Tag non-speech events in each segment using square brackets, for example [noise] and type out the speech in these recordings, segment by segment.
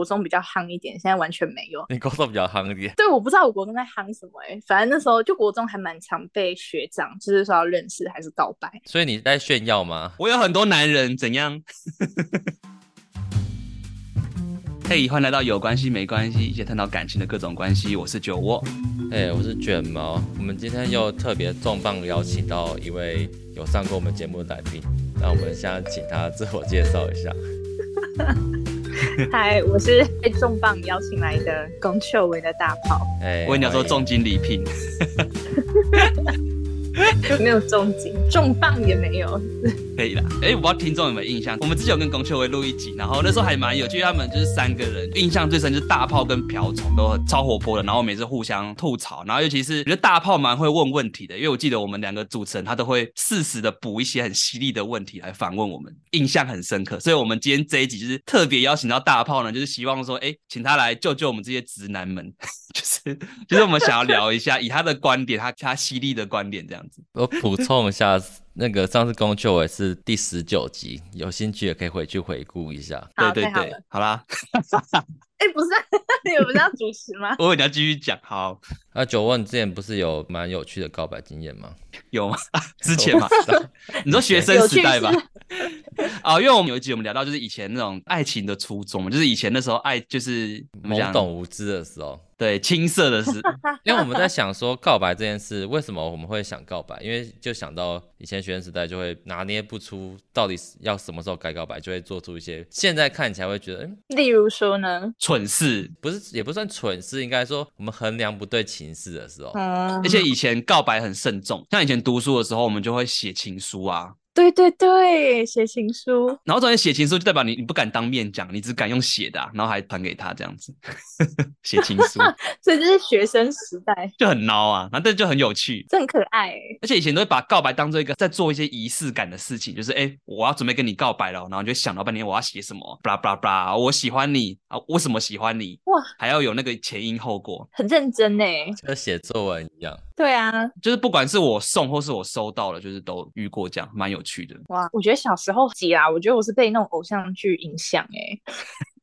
国中比较夯一点，现在完全没有。你国中比较夯一点？对，我不知道我国中在夯什么哎、欸，反正那时候就国中还蛮常被学长就是说要认识还是告白。所以你在炫耀吗？我有很多男人，怎样？嘿，欢迎来到有关系没关系，一起探讨感情的各种关系。我是酒窝，哎，hey, 我是卷毛。我们今天又特别重磅邀请到一位有上过我们节目的来宾，那我们现在请他自我介绍一下。[laughs] [laughs] 嗨，我是被重磅邀请来的龚秀维的大炮。哎，我跟你讲说重金礼聘。没有重金，重磅也没有，可以啦。哎、欸，我不知道听众有没有印象，我们之前有跟龚秋薇录一集，然后那时候还蛮有趣，他们就是三个人，印象最深就是大炮跟瓢虫都超活泼的，然后每次互相吐槽，然后尤其是觉得大炮蛮会问问题的，因为我记得我们两个主持人他都会适时的补一些很犀利的问题来反问我们，印象很深刻。所以我们今天这一集就是特别邀请到大炮呢，就是希望说，哎、欸，请他来救救我们这些直男们，就是就是我们想要聊一下，以他的观点，他他犀利的观点这样子。我补充一下，那个上次龚秋薇是第十九集，有兴趣也可以回去回顾一下。好对对对，好，好啦。[laughs] 哎、欸，不是，[laughs] 你们不是要主持吗？[laughs] 我以为你要继续讲。好，啊，九万，你之前不是有蛮有趣的告白经验吗？[laughs] 有吗？[laughs] 之前嘛，[laughs] 你说学生时代吧。啊、哦，因为我们有一集我们聊到，就是以前那种爱情的初衷，就是以前那时候爱就是懵懂无知的时候。对，青涩的时候，因为我们在想说告白这件事，为什么我们会想告白？因为就想到以前学生时代就会拿捏不出到底要什么时候该告白，就会做出一些现在看起来会觉得，嗯，例如说呢，蠢事，不是也不算蠢事，应该说我们衡量不对情势的时候，嗯，而且以前告白很慎重，像以前读书的时候，我们就会写情书啊。对对对，写情书，然后昨天写情书就代表你你不敢当面讲，你只敢用写的，啊，然后还传给他这样子，[laughs] 写情书，[laughs] 所以这是学生时代 [laughs] 就很孬啊，然后但就很有趣，这很可爱，而且以前都会把告白当做一个在做一些仪式感的事情，就是哎，我要准备跟你告白了，然后就想到半天我要写什么，巴拉巴拉巴拉，我喜欢你啊，为什么喜欢你？哇，还要有那个前因后果，很认真呢，跟写作文一样。对啊，就是不管是我送或是我收到了，就是都遇过这样，蛮有趣的。哇，我觉得小时候急啊，我觉得我是被那种偶像剧影响哎。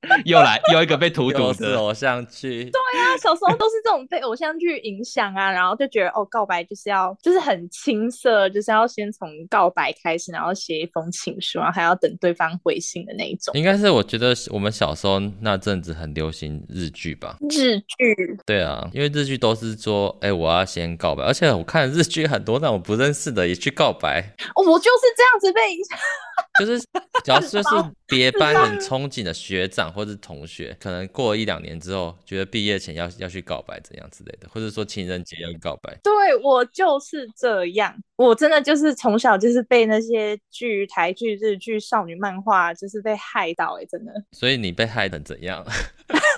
[laughs] 又来又一个被荼毒的偶像剧，对啊，小时候都是这种被偶像剧影响啊，然后就觉得哦，告白就是要就是很青涩，就是要先从告白开始，然后写一封情书，然后还要等对方回信的那一种。应该是我觉得我们小时候那阵子很流行日剧吧？日剧，对啊，因为日剧都是说，哎，我要先告白，而且我看日剧很多那种不认识的也去告白。哦，我就是这样子被影响。就是，主要就是 [laughs] 别班很憧憬的学长或者同学，可能过了一两年之后，觉得毕业前要要去告白怎样之类的，或者说情人节要告白。对，我就是这样，我真的就是从小就是被那些剧、台剧、日剧、少女漫画，就是被害到哎、欸，真的。所以你被害成怎样？[laughs]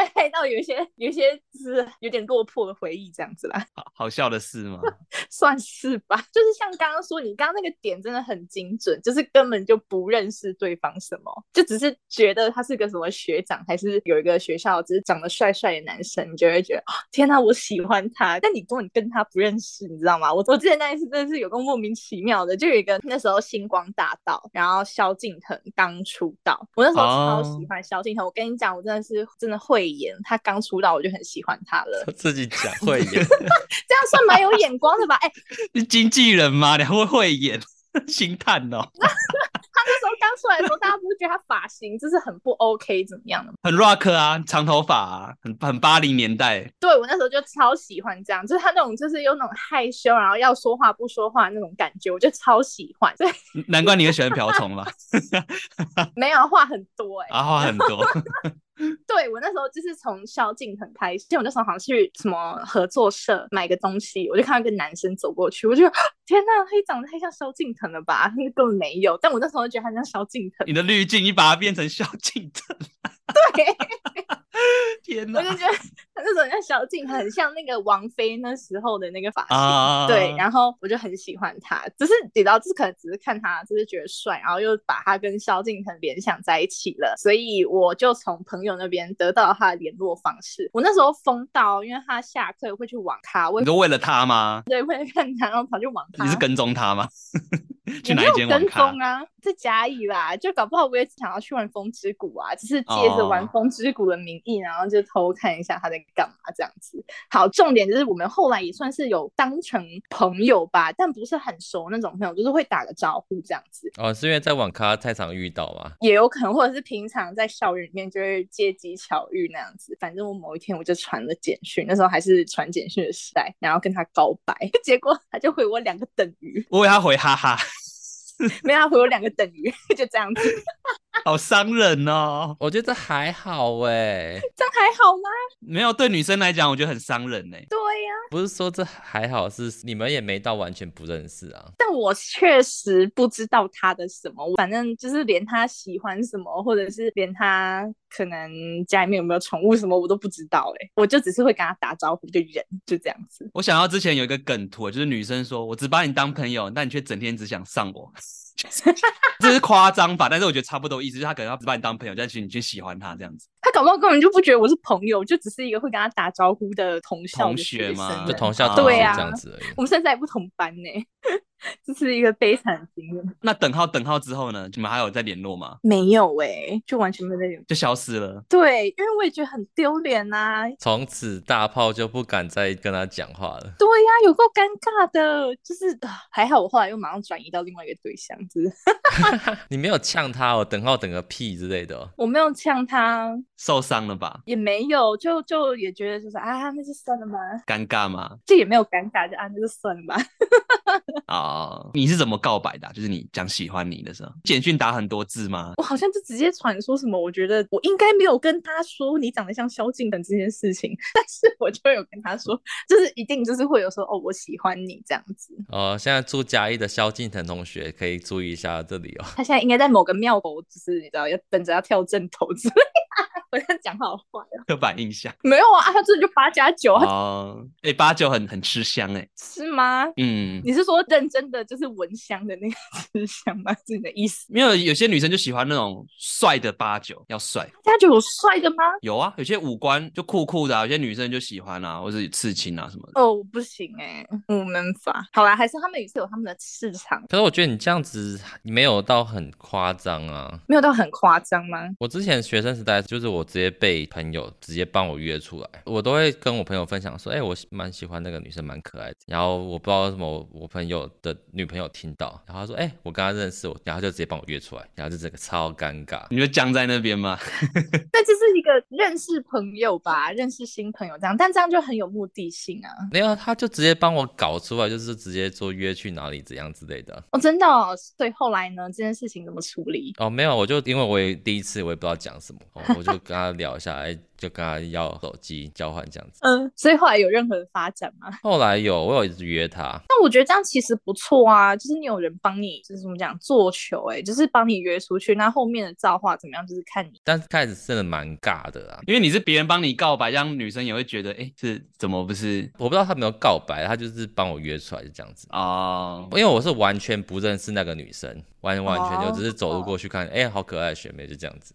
就被害到有一些有一些是有点落魄的回忆这样子啦。好好笑的事吗？[laughs] 算是吧。就是像刚刚说，你刚刚那个点真的很精准，就是根本就不认识对方什么，就只是觉得他是个什么学长，还是有一个学校只是长得帅帅的男生，你就会觉得天哪，我喜欢他。但你根本跟他不认识，你知道吗？我我之前那一次真的是有个莫名其妙的，就有一个那时候星光大道，然后萧敬腾刚出道，我那时候超喜欢萧敬腾。我跟你讲，我真的是真的会。慧眼，他刚出道我就很喜欢他了。自己讲慧眼，这样算蛮有眼光的吧？哎、欸，[laughs] 是经纪人吗？两位慧眼，[laughs] 星探哦。[laughs] 他那时候刚出来的时候，大家不是觉得他发型就是很不 OK，怎么样的吗？很 rock 啊，长头发啊，很很八零年代。对，我那时候就超喜欢这样，就是他那种就是有那种害羞，然后要说话不说话那种感觉，我就超喜欢。对，难怪你会喜欢瓢虫吧？没有，话很多哎、欸，啊，话很多。[laughs] 对，我那时候就是从萧敬腾开始，就我那时候好像去什么合作社买个东西，我就看到一个男生走过去，我就天哪，他长得太像萧敬腾了吧？那根本没有，但我那时候觉得他像萧敬腾。你的滤镜，你把它变成萧敬腾。对，[laughs] 天哪！我就觉得他那时候像萧敬腾，很像那个王菲那时候的那个发型。啊、对，然后我就很喜欢他，只是你知道，这可能只是看他，就是觉得帅，然后又把他跟萧敬腾联想在一起了，所以我就从朋友那边得到了他的联络方式。我那时候疯到，因为他下课会去网咖，我你都为了他吗？对，为了看他，然后跑去网咖。你是跟踪他吗？[laughs] [laughs] 去哪一间网咖啊？在甲乙啦，就搞不好我也想要去玩风之谷啊，只是借着玩风之谷的名义，然后就偷看一下他在干嘛这样子。好，重点就是我们后来也算是有当成朋友吧，但不是很熟那种朋友，就是会打个招呼这样子。哦，是因为在网咖太常遇到吗？也有可能，或者是平常在校园里面就会借机巧遇那样子。反正我某一天我就传了简讯，那时候还是传简讯的时代，然后跟他告白，[laughs] 结果他就回我两个等于，我以为他回哈哈。没有，他回我两个等于，[laughs] 就这样子，[laughs] 好伤人哦。我觉得这还好哎，[laughs] 这还好吗？没有，对女生来讲，我觉得很伤人哎。对呀、啊，不是说这还好，是你们也没到完全不认识啊。但我确实不知道他的什么，反正就是连他喜欢什么，或者是连他可能家里面有没有宠物什么，我都不知道哎。我就只是会跟他打招呼，就忍，就这样子。我想到之前有一个梗图，就是女生说：“我只把你当朋友，但你却整天只想上我。” [laughs] 这是夸张吧，但是我觉得差不多意思，就是他可能要只把你当朋友，但是你却喜欢他这样子。他搞不好根本就不觉得我是朋友，就只是一个会跟他打招呼的同校的同学吗？就同校同学这样子而已。我们现在也不同班呢。这是一个悲惨经验。那等号等号之后呢？你们还有在联络吗？没有哎、欸，就完全没有在联络，就消失了。对，因为我也觉得很丢脸呐。从此大炮就不敢再跟他讲话了。对呀、啊，有够尴尬的。就是 [sighs] 还好，我后来又马上转移到另外一个对象，是不是？你没有呛他哦，等号等个屁之类的、哦。我没有呛他，受伤了吧？也没有，就就也觉得就是啊，那就算了吧。尴尬吗？这也没有尴尬，就啊，那就算了吧。啊。[laughs] [laughs] 哦，你是怎么告白的啊？就是你讲喜欢你的时候，简讯打很多字吗？我好像就直接传说什么，我觉得我应该没有跟他说你长得像萧敬腾这件事情，[laughs] 但是我就有跟他说，就是一定就是会有说哦，我喜欢你这样子。哦，现在住嘉义的萧敬腾同学可以注意一下这里哦。他现在应该在某个庙口，就是你知道要等着要跳正头之类。我这样讲好坏啊，刻板印象没有啊，他这就八加九哦，哎、欸，八九很很吃香哎，是吗？嗯，你是说认真的就是闻香的那个 [laughs] 吃香吗？是你的意思？没有，有些女生就喜欢那种帅的八九，要帅。八九有帅的吗？有啊，有些五官就酷酷的、啊，有些女生就喜欢啊，或者刺青啊什么的。哦，不行哎、欸，我没法。好啦，还是他们也是有他们的市场。可是我觉得你这样子没有到很夸张啊，没有到很夸张吗？我之前学生时代就是我直接被。朋友直接帮我约出来，我都会跟我朋友分享说，哎、欸，我蛮喜欢那个女生，蛮可爱的。然后我不知道为什么，我朋友的女朋友听到，然后他说，哎、欸，我跟她认识，我，然后就直接帮我约出来，然后就整个超尴尬。你就僵在那边吗？[laughs] 那就是一个认识朋友吧，认识新朋友这样，但这样就很有目的性啊。没有，他就直接帮我搞出来，就是直接说约去哪里怎样之类的。哦，真的哦。所以后来呢，这件事情怎么处理？哦，没有，我就因为我也第一次，我也不知道讲什么，哦、我就 [laughs] 跟他聊一下，哎。就跟他要手机交换这样子，嗯，所以后来有任何的发展吗？后来有，我有一直约他。那我觉得这样其实不错啊，就是你有人帮你，就是怎么讲做球、欸，哎，就是帮你约出去。那后面的造化怎么样，就是看你。但是开始真的蛮尬的啊，因为你是别人帮你告白，让女生也会觉得，哎、欸，是怎么不是？我不知道他没有告白，他就是帮我约出来，就这样子啊。因为我是完全不认识那个女生，完完全就只是走路过去看，哎、oh, oh. 欸，好可爱的学妹，就这样子。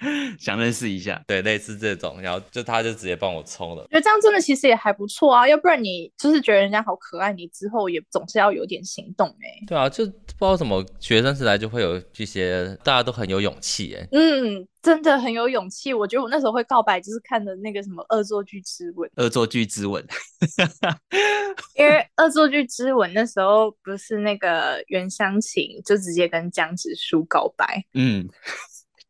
[laughs] 想认识一下，对，类似这种，然后就他就直接帮我冲了。觉得这样真的其实也还不错啊，要不然你就是觉得人家好可爱，你之后也总是要有点行动哎、欸。对啊，就不知道怎么学生时代就会有这些大家都很有勇气哎。嗯，真的很有勇气。我觉得我那时候会告白，就是看的那个什么《恶作剧之吻》。恶作剧之吻，因为《恶作剧之吻》那时候不是那个袁湘琴就直接跟江直树告白。嗯，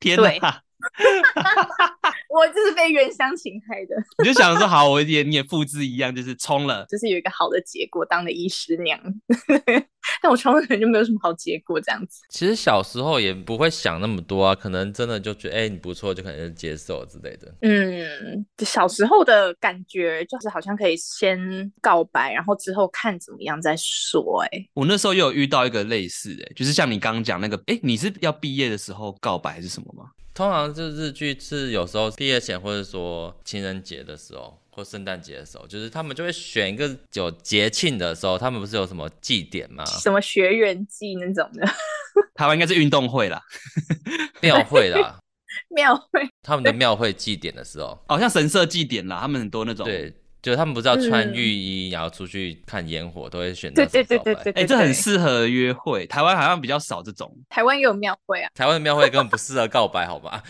天哪。[laughs] 我就是被原乡情害的，[laughs] 你就想说好，我也你也复制一样，就是冲了，就是有一个好的结果，当了医师娘。[laughs] 但我冲了可能就没有什么好结果，这样子。其实小时候也不会想那么多啊，可能真的就觉得哎、欸、你不错，就可能就接受之类的。嗯，小时候的感觉就是好像可以先告白，然后之后看怎么样再说、欸。哎，我那时候也有遇到一个类似、欸，哎，就是像你刚刚讲那个，哎、欸，你是要毕业的时候告白还是什么吗？通常就是日剧是有时候毕业前，或者说情人节的时候，或圣诞节的时候，就是他们就会选一个有节庆的时候，他们不是有什么祭典吗？什么学员祭那种的？台湾应该是运动会啦，庙会啦，[laughs] 庙会，他们的庙会祭典的时候，好、哦、像神社祭典啦，他们很多那种。对。就他们不是要穿浴衣，然后出去看烟火，都会选择对对对对对，哎，这很适合约会。台湾好像比较少这种，台湾也有庙会啊，台湾的庙会根本不适合告白，好吧？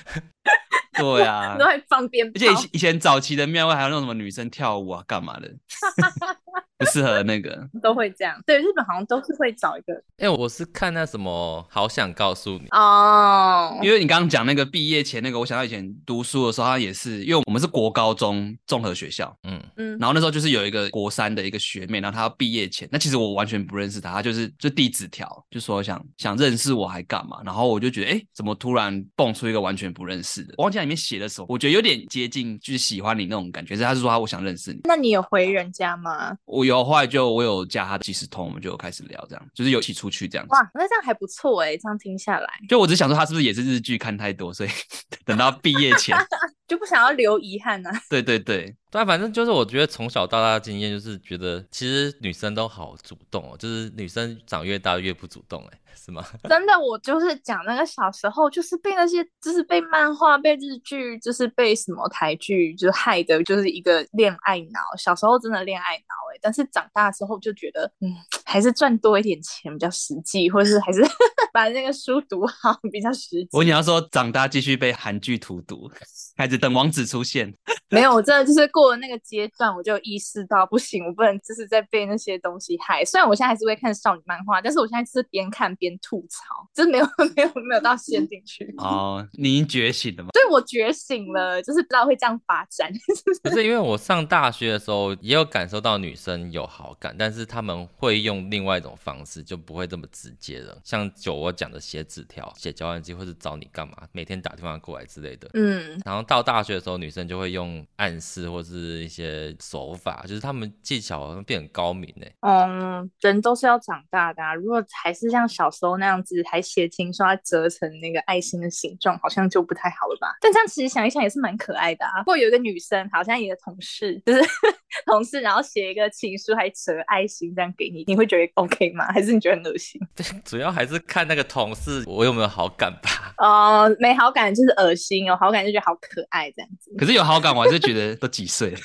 对啊，[laughs] 都会放鞭炮，而且以前早期的庙会还有那种什么女生跳舞啊，干嘛的？[laughs] [laughs] 不适合那个，都会这样。对，日本好像都是会找一个。哎、欸，我是看那什么，好想告诉你哦。因为你刚刚讲那个毕业前那个，我想到以前读书的时候，他也是，因为我们是国高中综合学校，嗯嗯，然后那时候就是有一个国三的一个学妹，然后她要毕业前，那其实我完全不认识她，她就是就递纸条，就说想想认识我还干嘛，然后我就觉得，哎、欸，怎么突然蹦出一个完全不认识的？我忘记里面写的时候，我觉得有点接近就是喜欢你那种感觉，是他是说他我想认识你。那你有回人家吗？我有，后来就我有加他的即时通，我们就开始聊，这样就是有一起出去这样子。哇，那这样还不错哎，这样听下来，就我只想说他是不是也是日剧看太多，所以 [laughs] 等到毕业前 [laughs] 就不想要留遗憾呢、啊？对对对。对，反正就是我觉得从小到大的经验就是觉得，其实女生都好主动哦，就是女生长越大越不主动，哎，[laughs] 是吗？[laughs] 真的，我就是讲那个小时候就是被那些就是被漫画、被日剧、就是被什么台剧就是害的，就是一个恋爱脑。小时候真的恋爱脑哎，但是长大之后就觉得，嗯，还是赚多一点钱比较实际，或者是还是 [laughs] 把那个书读好比较实际。我你要说长大继续被韩剧荼毒，开始等王子出现。[laughs] 没有，我真的就是过了那个阶段，我就意识到不行，我不能就是在被那些东西害。虽然我现在还是会看少女漫画，但是我现在就是边看边吐槽，就是没有 [laughs] 没有没有到陷进去。哦，你已经觉醒了吗？对，我觉醒了，就是不知道会这样发展。[laughs] 可是因为我上大学的时候也有感受到女生有好感，但是他们会用另外一种方式，就不会这么直接了，像就我讲的写纸条、写交换机，或是找你干嘛，每天打电话过来之类的。嗯，然后到大学的时候，女生就会用。暗示或是一些手法，就是他们技巧好像变很高明呢。嗯，人都是要长大的啊。如果还是像小时候那样子，还写情书，折成那个爱心的形状，好像就不太好了吧？但这样其实想一想也是蛮可爱的啊。不过有一个女生，好像你的同事，就是 [laughs] 同事，然后写一个情书还折爱心这样给你，你会觉得 OK 吗？还是你觉得很恶心？对，主要还是看那个同事我有没有好感吧。哦、呃，没好感就是恶心，有好感就觉得好可爱这样子。可是有好感，我还是觉得都几岁了，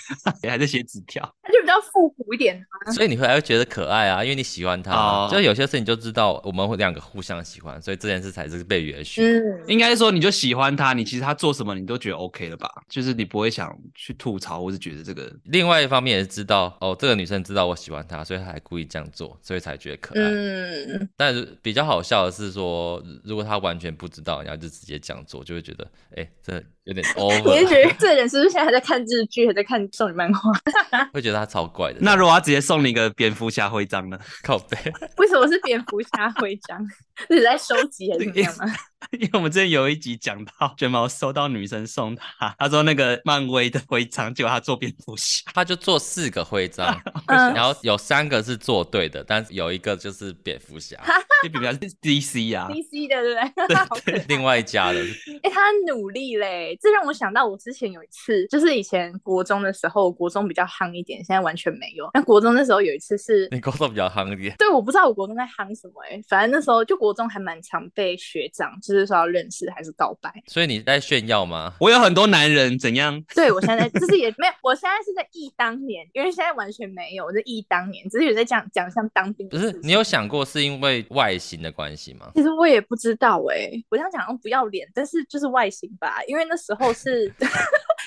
[laughs] 还在写纸条，他就比较复古一点啊。所以你会还会觉得可爱啊，因为你喜欢他。哦、就有些事你就知道我们两个互相喜欢，所以这件事才是被允许。嗯，应该说你就喜欢他，你其实他做什么你都觉得 OK 了吧？就是你不会想去吐槽，或是觉得这个。另外一方面也是知道哦，这个女生知道我喜欢她，所以她还故意这样做，所以才觉得可爱。嗯。但是比较好笑的是说，如果她完全不知道，然后就直接这样做，就会觉得哎，这。有点 [laughs] over，你是觉得 [laughs] 这个人是不是现在还在看日剧，还在看少女漫画？[laughs] 会觉得他超怪的。那如果他直接送你一个蝙蝠侠徽章呢？靠背。为什么是蝙蝠侠徽章？[laughs] 是在收集还是怎么样吗？[laughs] 因为我们之前有一集讲到卷毛收到女生送他，他说那个漫威的徽章，结果他做蝙蝠侠，他就做四个徽章，[laughs] 然后有三个是做对的，但是有一个就是蝙蝠侠，就比较是 DC 啊，DC 的对不对？对对，另外一家的。哎、欸，他努力嘞，这让我想到我之前有一次，就是以前国中的时候，国中比较夯一点，现在完全没有。那国中那时候有一次是，你国中比较夯一点？对，我不知道我国中在夯什么哎、欸，反正那时候就国中还蛮常被学长，就是说要认识还是告白。所以你在炫耀吗？我有很多男人怎样？对，我现在 [laughs] 就是也没有，我现在是在忆当年，因为现在完全没有，我在忆当年，只是有在讲讲像当兵。不是，你有想过是因为外形的关系吗？其实我也不知道哎、欸，我这样讲不要脸，但是就是外形吧，因为那时候是。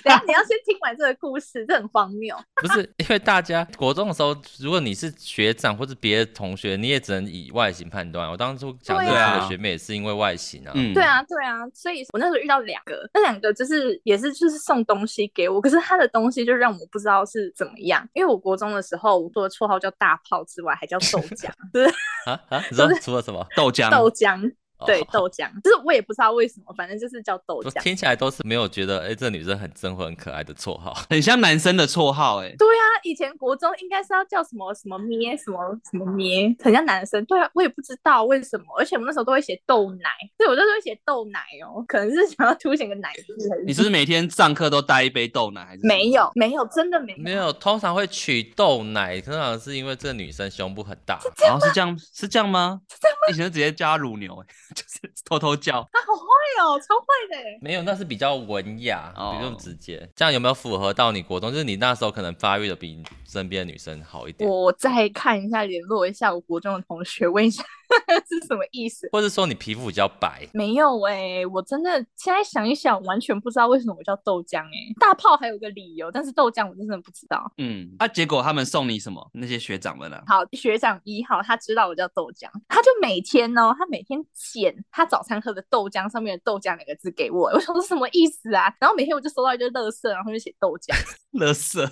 等下你要先听完这个故事，这很荒谬。[laughs] 不是因为大家国中的时候，如果你是学长或者别的同学，你也只能以外形判断。我当初讲认识的学妹也是因为外形啊。对啊，对啊，所以我那时候遇到两个，那两个就是也是就是送东西给我，可是他的东西就让我不知道是怎么样。因为我国中的时候，我做的绰号叫大炮之外，还叫豆浆，[laughs] 对啊啊，你说除了什么豆浆？豆浆。对豆浆，就是我也不知道为什么，反正就是叫豆浆。听起来都是没有觉得，哎，这女生很真或很可爱的绰号，[laughs] 很像男生的绰号，哎。对啊，以前国中应该是要叫什么什么咩，什么什么咩，很像男生。对啊，我也不知道为什么，而且我们那时候都会写豆奶，对，我就会写豆奶哦，可能是想要凸显个奶字。你是不是每天上课都带一杯豆奶？还是没有，没有，真的没有。没有，通常会取豆奶，通常是因为这个女生胸部很大。然后是这样，是这样吗？是这样吗？以前直接加乳牛，哎。[laughs] 就是偷偷叫。他好坏哦，超坏的。没有，那是比较文雅，哦、比较直接。这样有没有符合到你国中？就是你那时候可能发育的比身边的女生好一点。我再看一下，联络一下我国中的同学，问一下 [laughs] 是什么意思？或者说你皮肤比较白？没有哎、欸，我真的现在想一想，完全不知道为什么我叫豆浆哎、欸。大炮还有个理由，但是豆浆我真的不知道。嗯，啊，结果他们送你什么？那些学长们呢？好，学长一号他知道我叫豆浆，他就每天哦，他每天剪他早餐喝的豆浆上面的豆浆两个字给我，我说这什么意思啊？然后每天我就收到一堆乐色，然后就写豆浆，[laughs] 垃圾。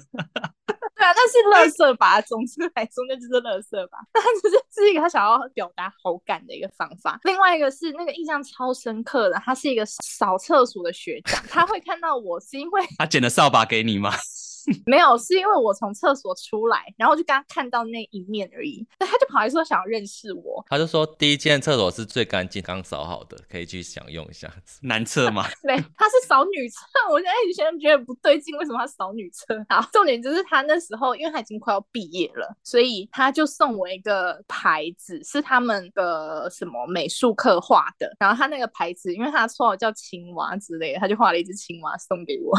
那是乐色吧？总之来说，那就是乐色吧。那只是是一个他想要表达好感的一个方法。另外一个是那个印象超深刻的，他是一个扫厕所的学长，他会看到我是因为他捡了扫把给你吗？[laughs] [laughs] 没有，是因为我从厕所出来，然后就刚刚看到那一面而已。那他就跑来说想要认识我，他就说第一间厕所是最干净、刚扫好的，可以去享用一下。男厕吗？[laughs] 对，他是扫女厕。我现在以前觉得不对劲，为什么他扫女厕？[laughs] 好，重点就是他那时候，因为他已经快要毕业了，所以他就送我一个牌子，是他们的什么美术课画的。然后他那个牌子，因为他绰号叫青蛙之类的，他就画了一只青蛙送给我。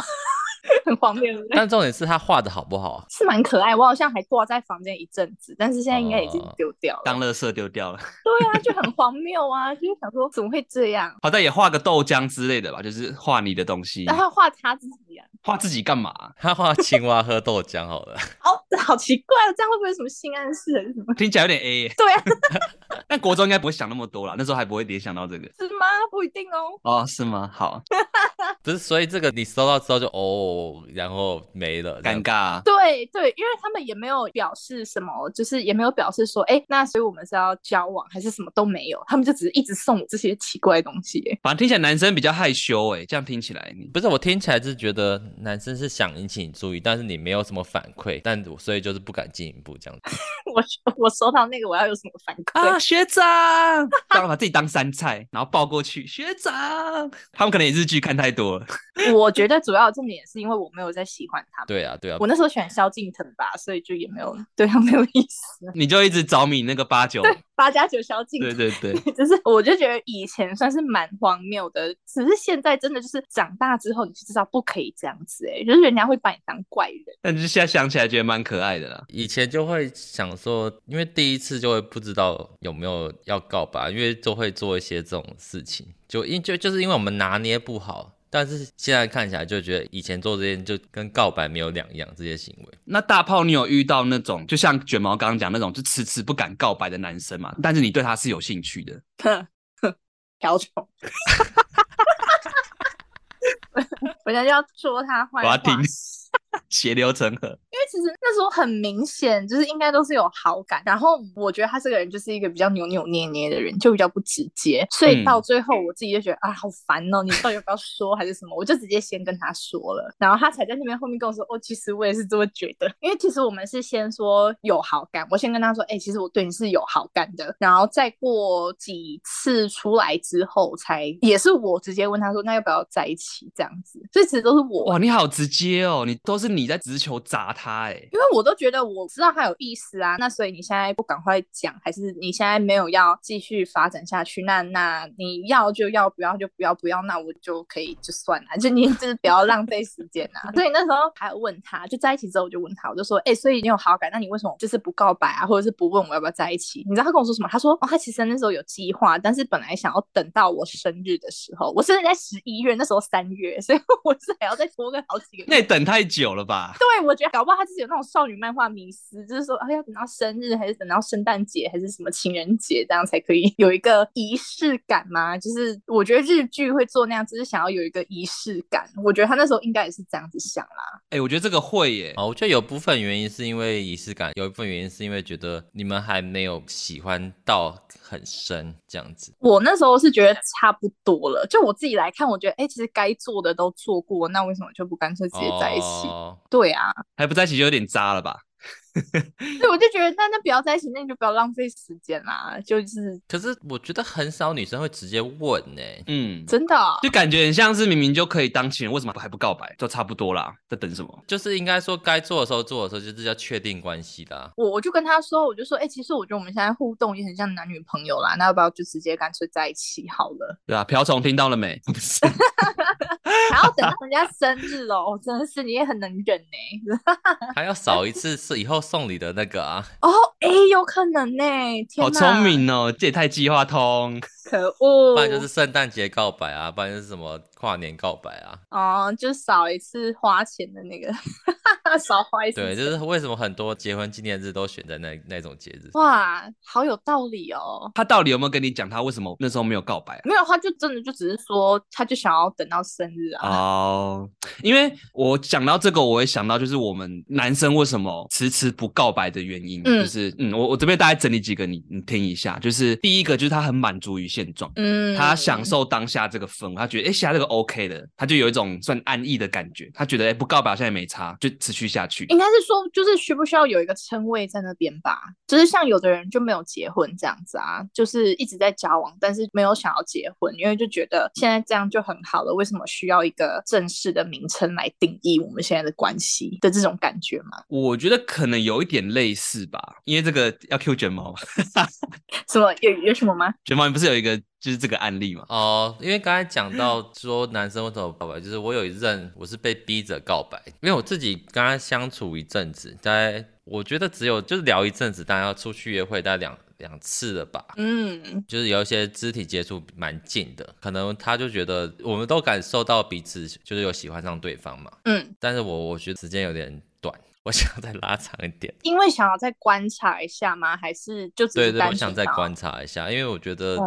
很荒谬，但重点是他画的好不好啊？是蛮可爱，我好像还挂在房间一阵子，但是现在应该已经丢掉了，当垃圾丢掉了。对啊，就很荒谬啊，就是想说怎么会这样？好在也画个豆浆之类的吧，就是画你的东西。然后画他自己啊？画自己干嘛？他画青蛙喝豆浆好了。哦，好奇怪哦，这样会不会有什么性暗示还是什么？听起来有点 A。[laughs] 对啊，[laughs] 但国中应该不会想那么多啦，那时候还不会联想到这个。是吗？不一定哦。哦，是吗？好。[laughs] 不是，所以这个你收到之后就哦，然后没了，尴尬。对对，因为他们也没有表示什么，就是也没有表示说，哎，那所以我们是要交往还是什么都没有，他们就只是一直送我这些奇怪的东西。反正听起来男生比较害羞，哎，这样听起来你不是我听起来就是觉得男生是想引起你注意，但是你没有什么反馈，但所以就是不敢进一步这样子。[laughs] 我 [laughs] 我收到那个我要有什么反馈啊？[laughs] 学长，当然把自己当杉菜，然后抱过去，学长，他们可能也日剧看太多了。我觉得主要重点是因为我没有在喜欢他们。对啊，对啊。我那时候喜欢萧敬腾吧，所以就也没有对他没有意思。你就一直着迷那个八九，对八加九萧敬。对对 [laughs] 对，就是我就觉得以前算是蛮荒谬的，只是现在真的就是长大之后你就知道不可以这样子哎、欸，就是人家会把你当怪人。但是现在想起来觉得蛮可爱的啦。以前就会想说，因为第一次就会不知道有没有要告白，因为就会做一些这种事情，就因就就是因为我们拿捏不好。但是现在看起来就觉得以前做这些就跟告白没有两样，这些行为。那大炮，你有遇到那种就像卷毛刚刚讲那种就迟迟不敢告白的男生嘛？但是你对他是有兴趣的？哼哼，瓢虫。[laughs] 我现在就要说他坏话。我要听。[laughs] 血流成河，因为其实那时候很明显，就是应该都是有好感。然后我觉得他这个人就是一个比较扭扭捏捏的人，就比较不直接。所以到最后，我自己就觉得、嗯、啊，好烦哦！你到底要不要说还是什么？我就直接先跟他说了，然后他才在那边后面跟我说：“哦，其实我也是这么觉得。”因为其实我们是先说有好感，我先跟他说：“哎、欸，其实我对你是有好感的。”然后再过几次出来之后，才也是我直接问他说：“那要不要在一起？”这样子，所以其实都是我。哇，你好直接哦，你都是。你在直球砸他哎、欸，因为我都觉得我知道他有意思啊，那所以你现在不赶快讲，还是你现在没有要继续发展下去？那那你要就要，不要就不要，不要那我就可以就算了，[laughs] 就你就是不要浪费时间啊。所以那时候还有问他，就在一起之后我就问他，我就说，哎、欸，所以你有好感，那你为什么就是不告白啊，或者是不问我要不要在一起？你知道他跟我说什么？他说，哦，他其实那时候有计划，但是本来想要等到我生日的时候，我生日在十一月，那时候三月，所以我是还要再拖个好几个月。那也等太久了吧？对，我觉得。搞不好他自己有那种少女漫画迷思，就是说，哎，要等到生日，还是等到圣诞节，还是什么情人节，这样才可以有一个仪式感吗？就是我觉得日剧会做那样，只是想要有一个仪式感。我觉得他那时候应该也是这样子想啦。哎、欸，我觉得这个会耶。哦，我觉得有部分原因是因为仪式感，有一部分原因是因为觉得你们还没有喜欢到很深这样子。我那时候是觉得差不多了，就我自己来看，我觉得，哎，其实该做的都做过，那为什么就不干脆直接在一起？哦、对啊。还不在一起就有点渣了吧？对，我就觉得那那不要在一起，那你就不要浪费时间啦。就是，可是我觉得很少女生会直接问呢、欸。嗯，真的、哦，就感觉很像是明明就可以当情人，为什么还不告白？就差不多啦，在等什么？就是应该说该做的时候做的时候，就是要确定关系的。我我就跟他说，我就说，哎、欸，其实我觉得我们现在互动也很像男女朋友啦，那要不要就直接干脆在一起好了？对啊，瓢虫听到了没？[laughs] 还要等到人家生日哦，[laughs] 真的是你也很能忍呢。还要少一次是以后送礼的那个啊？哦，哎、欸，有可能呢。好聪明哦，这也太计划通。可恶，不然就是圣诞节告白啊，不然就是什么跨年告白啊。哦，就少一次花钱的那个，[laughs] 少花一次。对，就是为什么很多结婚纪念日都选在那那种节日？哇，好有道理哦。他到底有没有跟你讲他为什么那时候没有告白啊？没有，他就真的就只是说，他就想要等到生日啊。哦，因为我讲到这个，我会想到就是我们男生为什么迟迟不告白的原因，嗯、就是嗯，我我这边大概整理几个你，你你听一下。就是第一个就是他很满足于现状，嗯，他享受当下这个氛围，他觉得哎，现在这个 OK 的，他就有一种算安逸的感觉。他觉得哎，不告白现在也没差，就持续下去。应该是说，就是需不需要有一个称谓在那边吧？就是像有的人就没有结婚这样子啊，就是一直在交往，但是没有想要结婚，因为就觉得现在这样就很好了，为什么需要一个正式的名称来定义我们现在的关系的这种感觉吗？我觉得可能有一点类似吧，因为这个要 Q 卷毛。[laughs] 什么有有什么吗？卷毛，你不是有一个就是这个案例嘛？哦，因为刚才讲到说男生为什么告白，就是我有一任我是被逼着告白，因为我自己跟他相处一阵子，大概我觉得只有就是聊一阵子，大概要出去约会大概两两次了吧，嗯，就是有一些肢体接触蛮近的，可能他就觉得我们都感受到彼此就是有喜欢上对方嘛，嗯，但是我我觉得时间有点短。我想再拉长一点，因为想要再观察一下吗？还是就只是对对，我想再观察一下，因为我觉得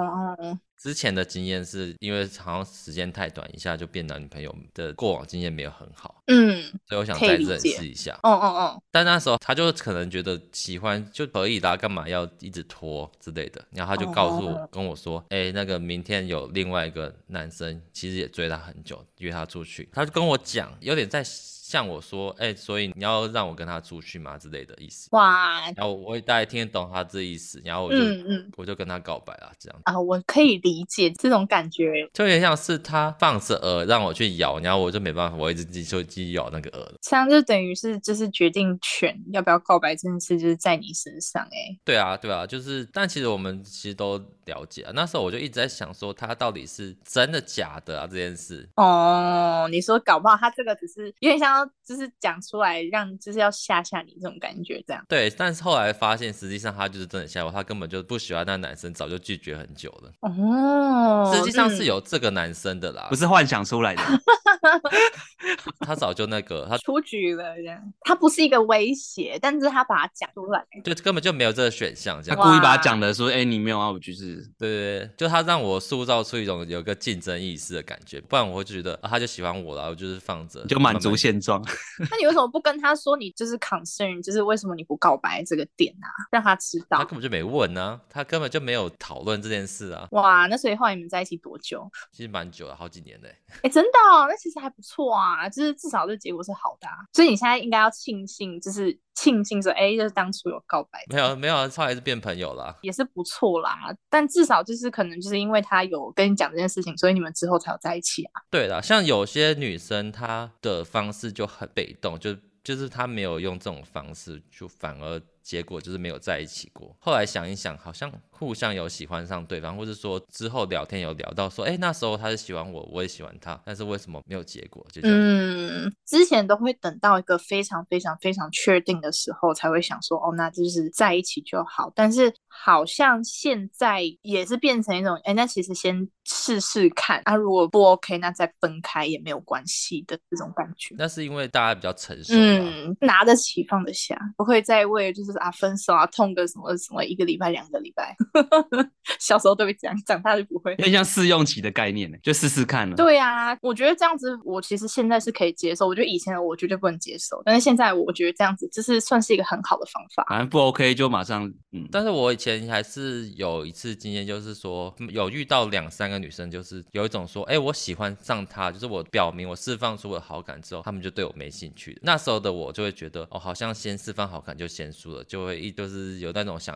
之前的经验是因为好像时间太短，一下就变男女朋友的过往经验没有很好，嗯，所以我想再认识一下，嗯嗯嗯。但那时候他就可能觉得喜欢就可以啦，干嘛要一直拖之类的？然后他就告诉我跟我说，哎，那个明天有另外一个男生，其实也追他很久，约他出去，他就跟我讲，有点在。像我说，哎、欸，所以你要让我跟他出去吗？之类的意思。哇！然后我大概听得懂他这意思，然后我就嗯嗯我就跟他告白了，这样啊，我可以理解这种感觉，就有点像是他放着饵让我去咬，然后我就没办法，我一直继续继续咬那个饵了。这样就等于是就是决定权要不要告白这件事就是在你身上哎、欸。对啊，对啊，就是，但其实我们其实都了解啊。那时候我就一直在想说，他到底是真的假的啊这件事。哦，你说搞不好他这个只是有点像。就是讲出来，让就是要吓吓你这种感觉，这样。对，但是后来发现，实际上他就是真的吓我，他根本就不喜欢那个男生，早就拒绝很久了。哦，实际上是有这个男生的啦，不是幻想出来的。[laughs] 他早就那个，他出局了，这样。他不是一个威胁，但是他把他讲出来，就根本就没有这个选项，这样。他故意把他讲的说，哎、欸，你没有啊，我就是，对对对，就他让我塑造出一种有个竞争意识的感觉，不然我会觉得、啊、他就喜欢我了，我就是放着，就满足现状。[laughs] 那你为什么不跟他说，你就是 concern，就是为什么你不告白这个点啊？让他知道。他根本就没问呢、啊，他根本就没有讨论这件事啊。哇，那所以后来你们在一起多久？其实蛮久了，好几年嘞。哎、欸，真的、哦，那其实还不错啊，就是至少这结果是好的啊。所以你现在应该要庆幸，就是庆幸说，哎、欸，就是当初有告白。没有没有，后来是变朋友了，也是不错啦。但至少就是可能就是因为他有跟你讲这件事情，所以你们之后才有在一起啊。对啦，像有些女生她的方式就很被动，就。就是她没有用这种方式，就反而结果就是没有在一起过。后来想一想，好像互相有喜欢上对方，或是说之后聊天有聊到说，哎，那时候他是喜欢我，我也喜欢他，但是为什么没有结果？嗯，之前都会等到一个非常非常非常确定的时候，才会想说，哦，那就是在一起就好。但是好像现在也是变成一种，哎，那其实先试试看，啊，如果不 OK，那再分开也没有关系的这种感觉。那是因为大家比较成熟，嗯，拿得起放得下，不会再为就是啊分手啊痛个什么什么一个礼拜两个礼拜。[laughs] 小时候都会这样，长大就不会。有点像试用期的概念呢，就试试看了。对啊，我觉得这样子，我其实现在是可以接受。我觉得以前的我绝对不能接受，但是现在我觉得这样子，就是算是一个很好的方法。反正不 OK 就马上，嗯。但是我前还是有一次经验，就是说有遇到两三个女生，就是有一种说，哎，我喜欢上她，就是我表明我释放出我的好感之后，她们就对我没兴趣。那时候的我就会觉得，哦，好像先释放好感就先输了，就会一就是有那种想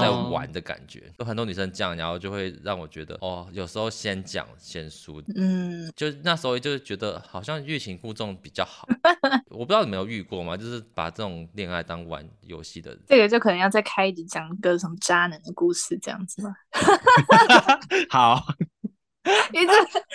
在玩的感觉。有很多女生这样，然后就会让我觉得，哦，有时候先讲先输，嗯，就那时候就是觉得好像欲擒故纵比较好。[laughs] 我不知道你们有遇过吗？就是把这种恋爱当玩游戏的人，这个就可能要再开一集讲个什么渣男的故事这样子吗？[laughs] 好，[laughs] 因为这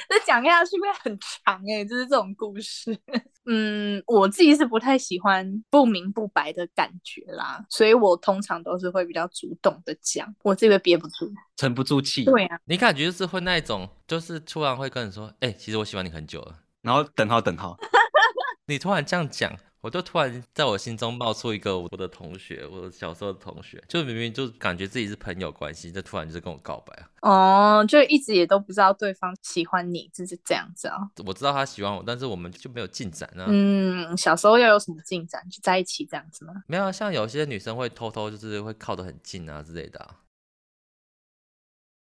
这讲下去会很长哎、欸，就是这种故事。嗯，我自己是不太喜欢不明不白的感觉啦，所以我通常都是会比较主动的讲，我这个憋不住，沉不住气。对啊，你感觉就是会那种，就是突然会跟你说，哎、欸，其实我喜欢你很久了，然后等号等号，你突然这样讲。我就突然在我心中冒出一个我的同学，我小时候的同学，就明明就感觉自己是朋友关系，就突然就是跟我告白啊。哦，就一直也都不知道对方喜欢你，就是这样子啊。我知道他喜欢我，但是我们就没有进展啊。嗯，小时候要有什么进展，就在一起这样子吗？没有，像有些女生会偷偷就是会靠得很近啊之类的啊。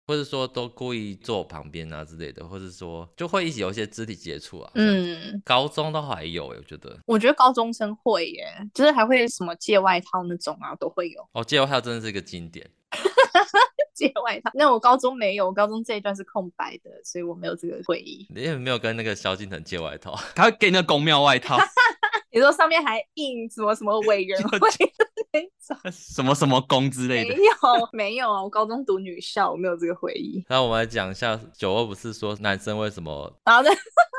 或者说都故意坐我旁边啊之类的，或者说就会一起有一些肢体接触啊。嗯，高中都还有，我觉得。我觉得高中生会耶，就是还会什么借外套那种啊，都会有。哦，借外套真的是一个经典。[laughs] 借外套？那我高中没有，我高中这一段是空白的，所以我没有这个回忆。你也没有跟那个萧敬腾借外套？他会给你那个宫庙外套。[laughs] 你说上面还印什么什么委员会的那 [laughs] 种，[laughs] 什么什么宫之类的？没有，没有啊！我高中读女校，我没有这个回忆。那我们来讲一下，九二不是说男生为什么？好的。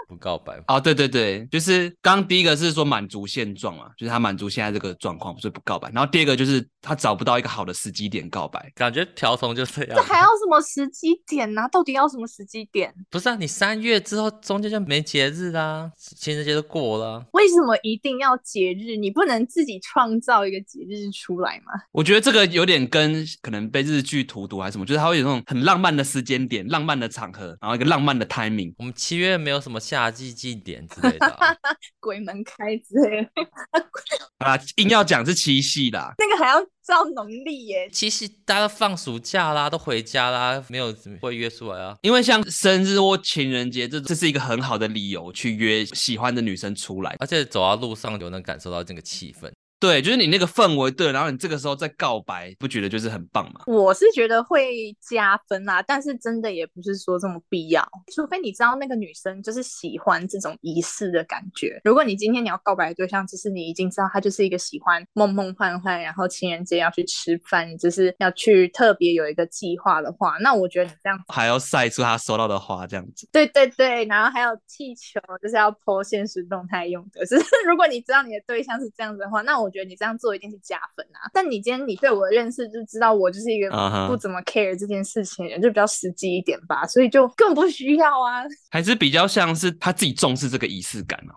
不告白哦，对对对，就是刚刚第一个是说满足现状嘛，就是他满足现在这个状况，所以不告白。然后第二个就是他找不到一个好的时机点告白，感觉条虫就这样。这还要什么时机点呢、啊？到底要什么时机点？不是啊，你三月之后中间就没节日啦，情人节都过了。为什么一定要节日？你不能自己创造一个节日出来吗？我觉得这个有点跟可能被日剧荼毒还是什么，就是他会有那种很浪漫的时间点、浪漫的场合，然后一个浪漫的 timing。我们七月没有什么夏季祭典之类的、啊，[laughs] 鬼门开之类的。[laughs] 啊，硬要讲是七夕啦，[laughs] 那个还要照农历耶。七夕大家放暑假啦，都回家啦，没有会约出来啊。因为像生日或情人节，这这是一个很好的理由去约喜欢的女生出来，而且走到路上就能感受到这个气氛。对，就是你那个氛围对，然后你这个时候再告白，不觉得就是很棒吗？我是觉得会加分啦，但是真的也不是说这么必要，除非你知道那个女生就是喜欢这种仪式的感觉。如果你今天你要告白的对象，就是你已经知道他就是一个喜欢梦梦幻幻，然后情人节要去吃饭，就是要去特别有一个计划的话，那我觉得你这样还要晒出他收到的花这样子。对对对，然后还有气球，就是要 po 限时动态用的。[laughs] 就是如果你知道你的对象是这样子的话，那我。我觉得你这样做一定是加分啊！但你今天你对我的认识就知道我就是一个不怎么 care 这件事情的人，uh -huh. 就比较实际一点吧，所以就更不需要啊。还是比较像是他自己重视这个仪式感哦。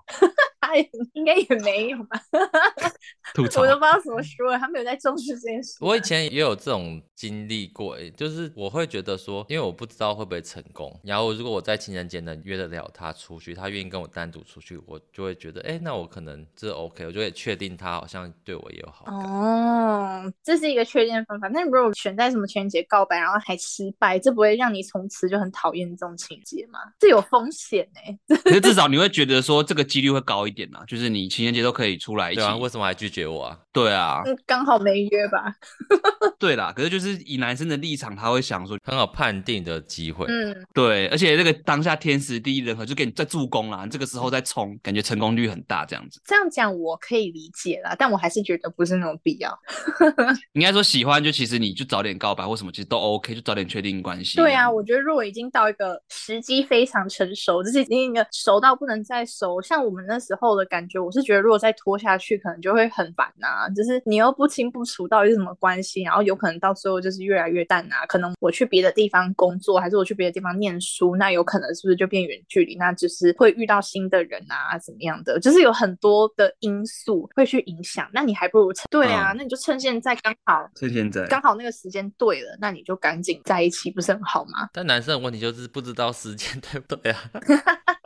他 [laughs] 应该也没有吧？[laughs] 我都不知道怎么说了，他没有在重视这件事。我以前也有这种经历过，哎，就是我会觉得说，因为我不知道会不会成功，然后如果我在情人节能约得了他出去，他愿意跟我单独出去，我就会觉得，哎，那我可能这 OK，我就会确定他好像对我也有好感。哦，这是一个确定的方法。那如果选在什么情人节告白，然后还失败，这不会让你从此就很讨厌这种情节吗？这有风险哎。可是至少你会觉得说，这个几率会高一点啊，就是你情人节都可以出来一起。对啊，为什么还拒绝我啊？对啊，嗯，刚好没约吧。[laughs] 对啦，可是就是以男生的立场，他会想说，很好判定的机会。嗯，对，而且这个当下天时地利人和，就给你在助攻啦，这个时候再冲，感觉成功率很大，这样子。这样讲我可以理解啦，但我还是觉得不是那种必要。[laughs] 应该说喜欢，就其实你就早点告白或什么，其实都 OK，就早点确定关系。对啊，我觉得如果已经到一个时机非常成熟，就是已经一个熟到不能再熟，像我们那时候的感觉，我是觉得如果再拖下去，可能就会很烦呐。就是你又不清不楚到底是什么关系，然后有可能到最后就是越来越淡啊。可能我去别的地方工作，还是我去别的地方念书，那有可能是不是就变远距离？那就是会遇到新的人啊，怎么样的？就是有很多的因素会去影响。那你还不如趁对啊，那你就趁现在刚好，趁现在刚好那个时间对了，那你就赶紧在一起，不是很好吗？但男生的问题就是不知道时间 [laughs] 对不对啊。[laughs]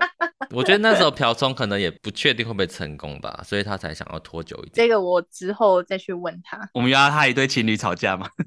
我觉得那时候朴聪可能也不确定会不会成功吧，所以他才想要拖久一点。这个我之后再去问他。[laughs] 我们要他一对情侣吵架吗？[laughs]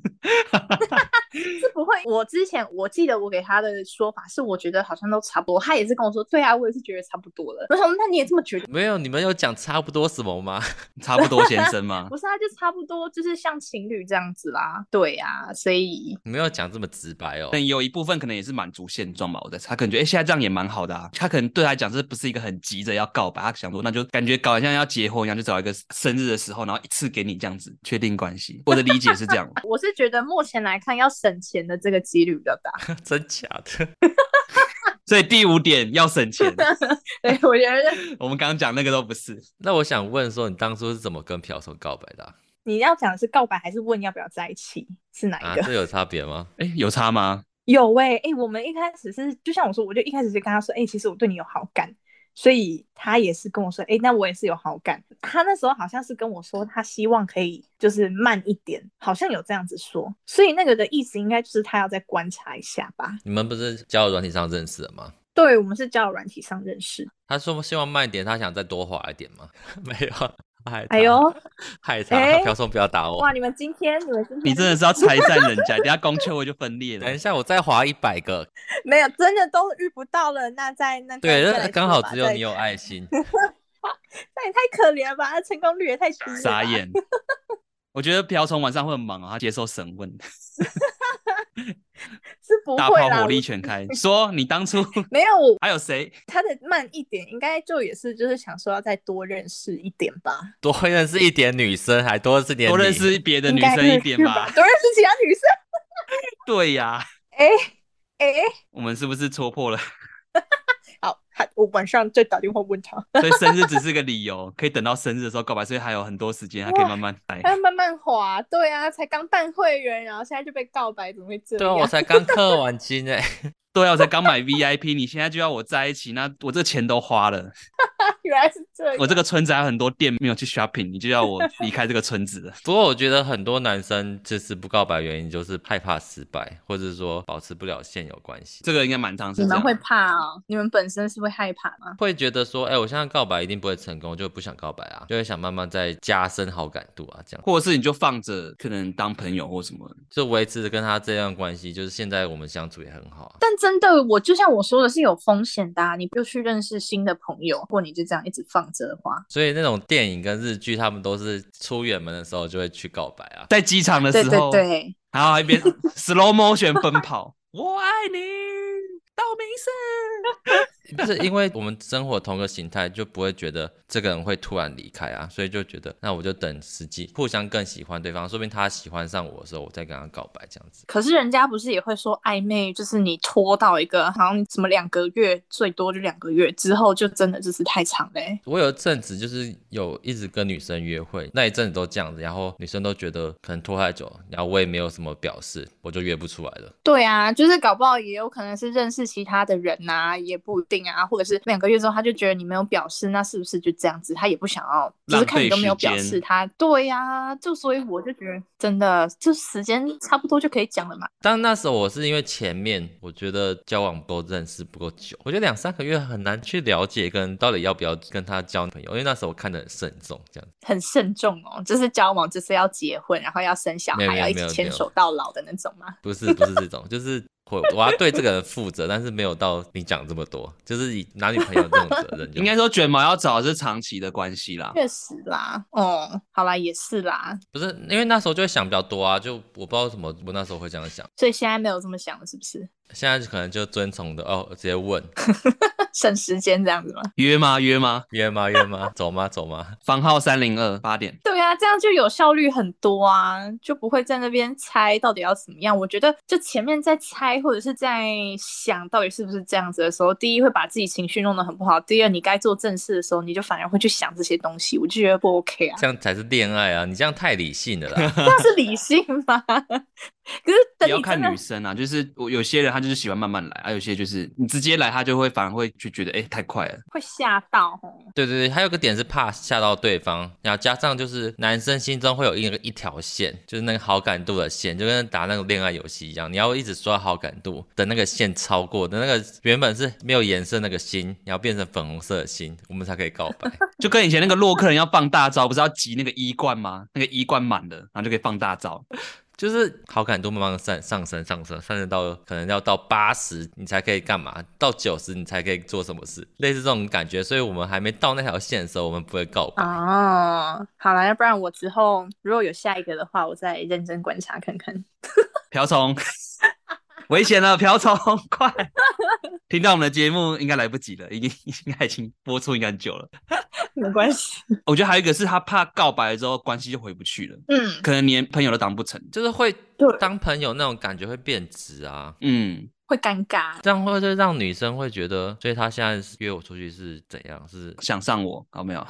是不会。我之前我记得我给他的说法是，我觉得好像都差不多。他也是跟我说，对啊，我也是觉得差不多了。[laughs] 我说，那你也这么觉得？没有，你们有讲差不多什么吗？差不多先生吗？不是，他就差不多就是像情侣这样子啦。对啊，所以没有讲这么直白哦。但有一部分可能也是满足现状吧。我在猜，他可能觉得，哎、欸，现在这样也蛮好的啊。他可能对他来讲，这不是一个很急着要告白，他想说，那就感觉搞得像要结婚一样，就找一个生日的时候，然后一次给你这样子确定关系。我的理解是这样。[laughs] 我是觉得目前来看，要省钱的这个几率比较大。[laughs] 真假的？[laughs] 所以第五点要省钱。对，我觉得我们刚刚讲那个都不是。那我想问说，你当初是怎么跟瓢虫告白的、啊？你要讲的是告白，还是问要不要在一起？是哪一个？啊、这有差别吗？哎、欸，有差吗？有哎、欸，哎、欸，我们一开始是就像我说，我就一开始就跟他说，哎、欸，其实我对你有好感。所以他也是跟我说，哎、欸，那我也是有好感。他那时候好像是跟我说，他希望可以就是慢一点，好像有这样子说。所以那个的意思应该就是他要再观察一下吧。你们不是交友软体上认识的吗？对，我们是交友软体上认识。他说希望慢一点，他想再多滑一点吗？[laughs] 没有。哎呦，[laughs] 害他！瓢虫不要打我！哇，你们今天，你们今天，你真的是要拆散人家，等下公车我就分裂了。等一下，我再划一百个，[laughs] 没有，真的都遇不到了。那在那对，那刚好只有你有爱心。[laughs] 那也太可怜了吧？那成功率也太低了。傻眼。我觉得瓢虫晚上会很忙啊，他接受审问。[laughs] 是不会啦，大炮火力全开。[laughs] 说你当初 [laughs] 没有，还有谁？他的慢一点，应该就也是就是想说要再多认识一点吧，多认识一点女生，还多认识点，多认识别的女生一点吧，多认识其他女生。对呀，哎哎，我们是不是戳破了？好，我晚上再打电话问他。[laughs] 所以生日只是个理由，可以等到生日的时候告白，所以还有很多时间，还可以慢慢来，还慢慢滑。对啊，才刚办会员，然后现在就被告白，怎么会这样？对啊，我才刚 [laughs] 氪完金哎。[laughs] 对啊，我才刚买 VIP，你现在就要我在一起，那我这钱都花了。[laughs] 原来是这样。我这个村子还有很多店没有去 shopping，你就要我离开这个村子了。[laughs] 不过我觉得很多男生就是不告白，原因就是害怕失败，或者说保持不了现有关系。这个应该蛮常是。你们会怕哦？你们本身是会害怕吗？会觉得说，哎、欸，我现在告白一定不会成功，就不想告白啊，就会想慢慢再加深好感度啊，这样。或者是你就放着，可能当朋友或什么，就维持跟他这样关系，就是现在我们相处也很好。但真的，我就像。像我说的是有风险的啊，你不去认识新的朋友，或你就这样一直放着的话，所以那种电影跟日剧，他们都是出远门的时候就会去告白啊，在机场的时候，对对对，然后一边 [laughs] slow motion 奔跑，我爱你，道明寺。[laughs] 不是因为我们生活同个形态，就不会觉得这个人会突然离开啊，[laughs] 所以就觉得那我就等时机，互相更喜欢对方，说不定他喜欢上我的时候，我再跟他告白这样子。可是人家不是也会说暧昧，就是你拖到一个好像什么两个月，最多就两个月之后，就真的就是太长嘞。我有一阵子就是有一直跟女生约会，那一阵子都这样子，然后女生都觉得可能拖太久，然后我也没有什么表示，我就约不出来了。对啊，就是搞不好也有可能是认识其他的人呐、啊，也不一定。啊，或者是两个月之后，他就觉得你没有表示，那是不是就这样子？他也不想要，只是看你都没有表示他。他对呀、啊，就所以我就觉得，真的就时间差不多就可以讲了嘛。但那时候我是因为前面我觉得交往不够认识不够久，我觉得两三个月很难去了解跟到底要不要跟他交朋友，因为那时候我看得很慎重，这样很慎重哦，就是交往就是要结婚，然后要生小孩，要一起牵手到老的那种吗？不是不是这种，就是。我我要对这个人负责，但是没有到你讲这么多，就是以男女朋友这种责任。应该说卷毛要找的是长期的关系啦。确实啦，哦，好啦，也是啦。不是因为那时候就会想比较多啊，就我不知道为什么我那时候会这样想。所以现在没有这么想了，是不是？现在可能就遵从的哦，直接问，[laughs] 省时间这样子吗？约吗？约吗？约吗？约吗？[laughs] 走吗？走吗？房号三零二八点。对啊，这样就有效率很多啊，就不会在那边猜到底要怎么样。我觉得就前面在猜或者是在想到底是不是这样子的时候，第一会把自己情绪弄得很不好，第二你该做正事的时候，你就反而会去想这些东西，我就觉得不 OK 啊。这样才是恋爱啊！你这样太理性了啦。[laughs] 那是理性吗？[laughs] 可是等也要看女生啊，就是我有些人他就是喜欢慢慢来，啊，有些就是你直接来，他就会反而会就觉得哎、欸、太快了，会吓到。对对对，还有个点是怕吓到对方，然后加上就是男生心中会有一个一条线，就是那个好感度的线，就跟打那个恋爱游戏一样，你要一直刷好感度，等那个线超过的那个原本是没有颜色那个心，然后变成粉红色的心，我们才可以告白。[laughs] 就跟以前那个洛克人要放大招，不是要集那个一罐吗？那个一罐满了，然后就可以放大招。就是好感度慢慢上上升上升，上升到可能要到八十，你才可以干嘛？到九十你才可以做什么事？类似这种感觉，所以我们还没到那条线的时候，我们不会告白。哦，好了，要不然我之后如果有下一个的话，我再认真观察看看。[laughs] 瓢虫。危险了，瓢虫，快！[laughs] 听到我们的节目应该来不及了，已经应该已经播出应该很久了。[laughs] 没关系，我觉得还有一个是他怕告白了之后关系就回不去了，嗯，可能连朋友都当不成，就是会当朋友那种感觉会变质啊，嗯。会尴尬，这样会就让女生会觉得，所以她现在约我出去是怎样？是想上我？好没有？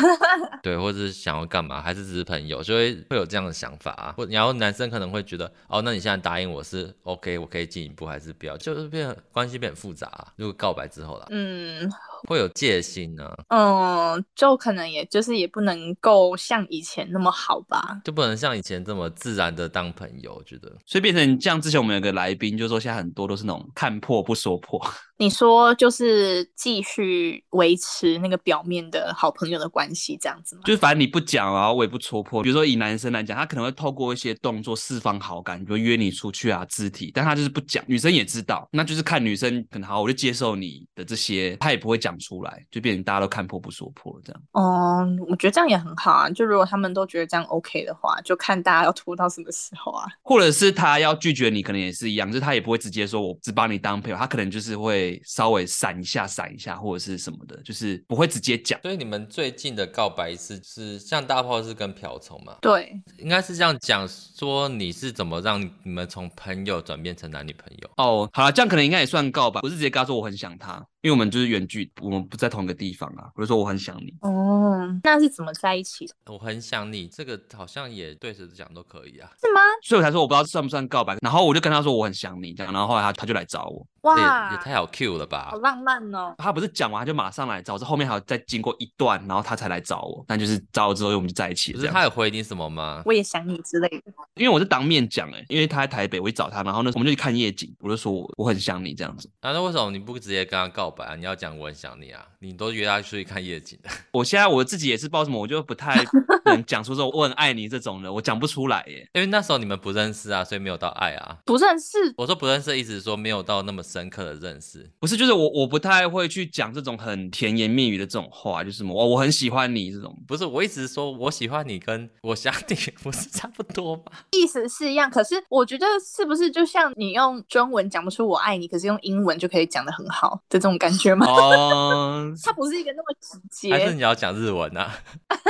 [laughs] 对，或者是想要干嘛？还是只是朋友？就会会有这样的想法啊。或然后男生可能会觉得，哦，那你现在答应我是 OK，我可以进一步，还是不要？就是变关系变很复杂啊。如果告白之后啦，嗯。会有戒心呢、啊，嗯，就可能也就是也不能够像以前那么好吧，就不能像以前这么自然的当朋友，我觉得，所以变成像之前我们有个来宾就说，现在很多都是那种看破不说破。[laughs] 你说就是继续维持那个表面的好朋友的关系这样子吗？就是反正你不讲啊，我也不戳破。比如说以男生来讲，他可能会透过一些动作释放好感，比如约你出去啊，肢体，但他就是不讲。女生也知道，那就是看女生可能好，我就接受你的这些，他也不会讲出来，就变成大家都看破不说破这样。哦、嗯，我觉得这样也很好啊。就如果他们都觉得这样 OK 的话，就看大家要拖到什么时候啊。或者是他要拒绝你，可能也是一样，就是他也不会直接说我只把你当朋友，他可能就是会。稍微闪一下，闪一下，或者是什么的，就是不会直接讲。所以你们最近的告白是是像大炮是跟瓢虫吗？对，应该是这样讲，说你是怎么让你们从朋友转变成男女朋友？哦，好了，这样可能应该也算告白，不是直接跟他说我很想他。因为我们就是远距，我们不在同一个地方啊。比如说我很想你，哦，那是怎么在一起的？我很想你，这个好像也对着讲都可以啊，是吗？所以我才说我不知道算不算告白。然后我就跟他说我很想你，这样，然后后来他他就来找我，哇，也，也太好 Q 了吧，好浪漫哦。他不是讲完他就马上来找，是后面还要再经过一段，然后他才来找我。但就是找我之后我们就在一起了。不是他有回你什么吗？我也想你之类的。因为我是当面讲哎、欸，因为他在台北，我去找他，然后呢我们就去看夜景，我就说我我很想你这样子。啊，那为什么你不直接跟他告白啊？你要讲我很。想你啊！你都约他出去看夜景的。我现在我自己也是不知道什么，我就不太 [laughs] 能讲出说我很爱你这种的，我讲不出来耶。因为那时候你们不认识啊，所以没有到爱啊。不认识？我说不认识的意思是说没有到那么深刻的认识。不是，就是我我不太会去讲这种很甜言蜜语的这种话，就是什么我我很喜欢你这种。不是，我一直说我喜欢你，跟我想你不是差不多吗？意思是一样，可是我觉得是不是就像你用中文讲不出我爱你，可是用英文就可以讲的很好的这种感觉吗？哦。它不是一个那么直接，还是你要讲日文啊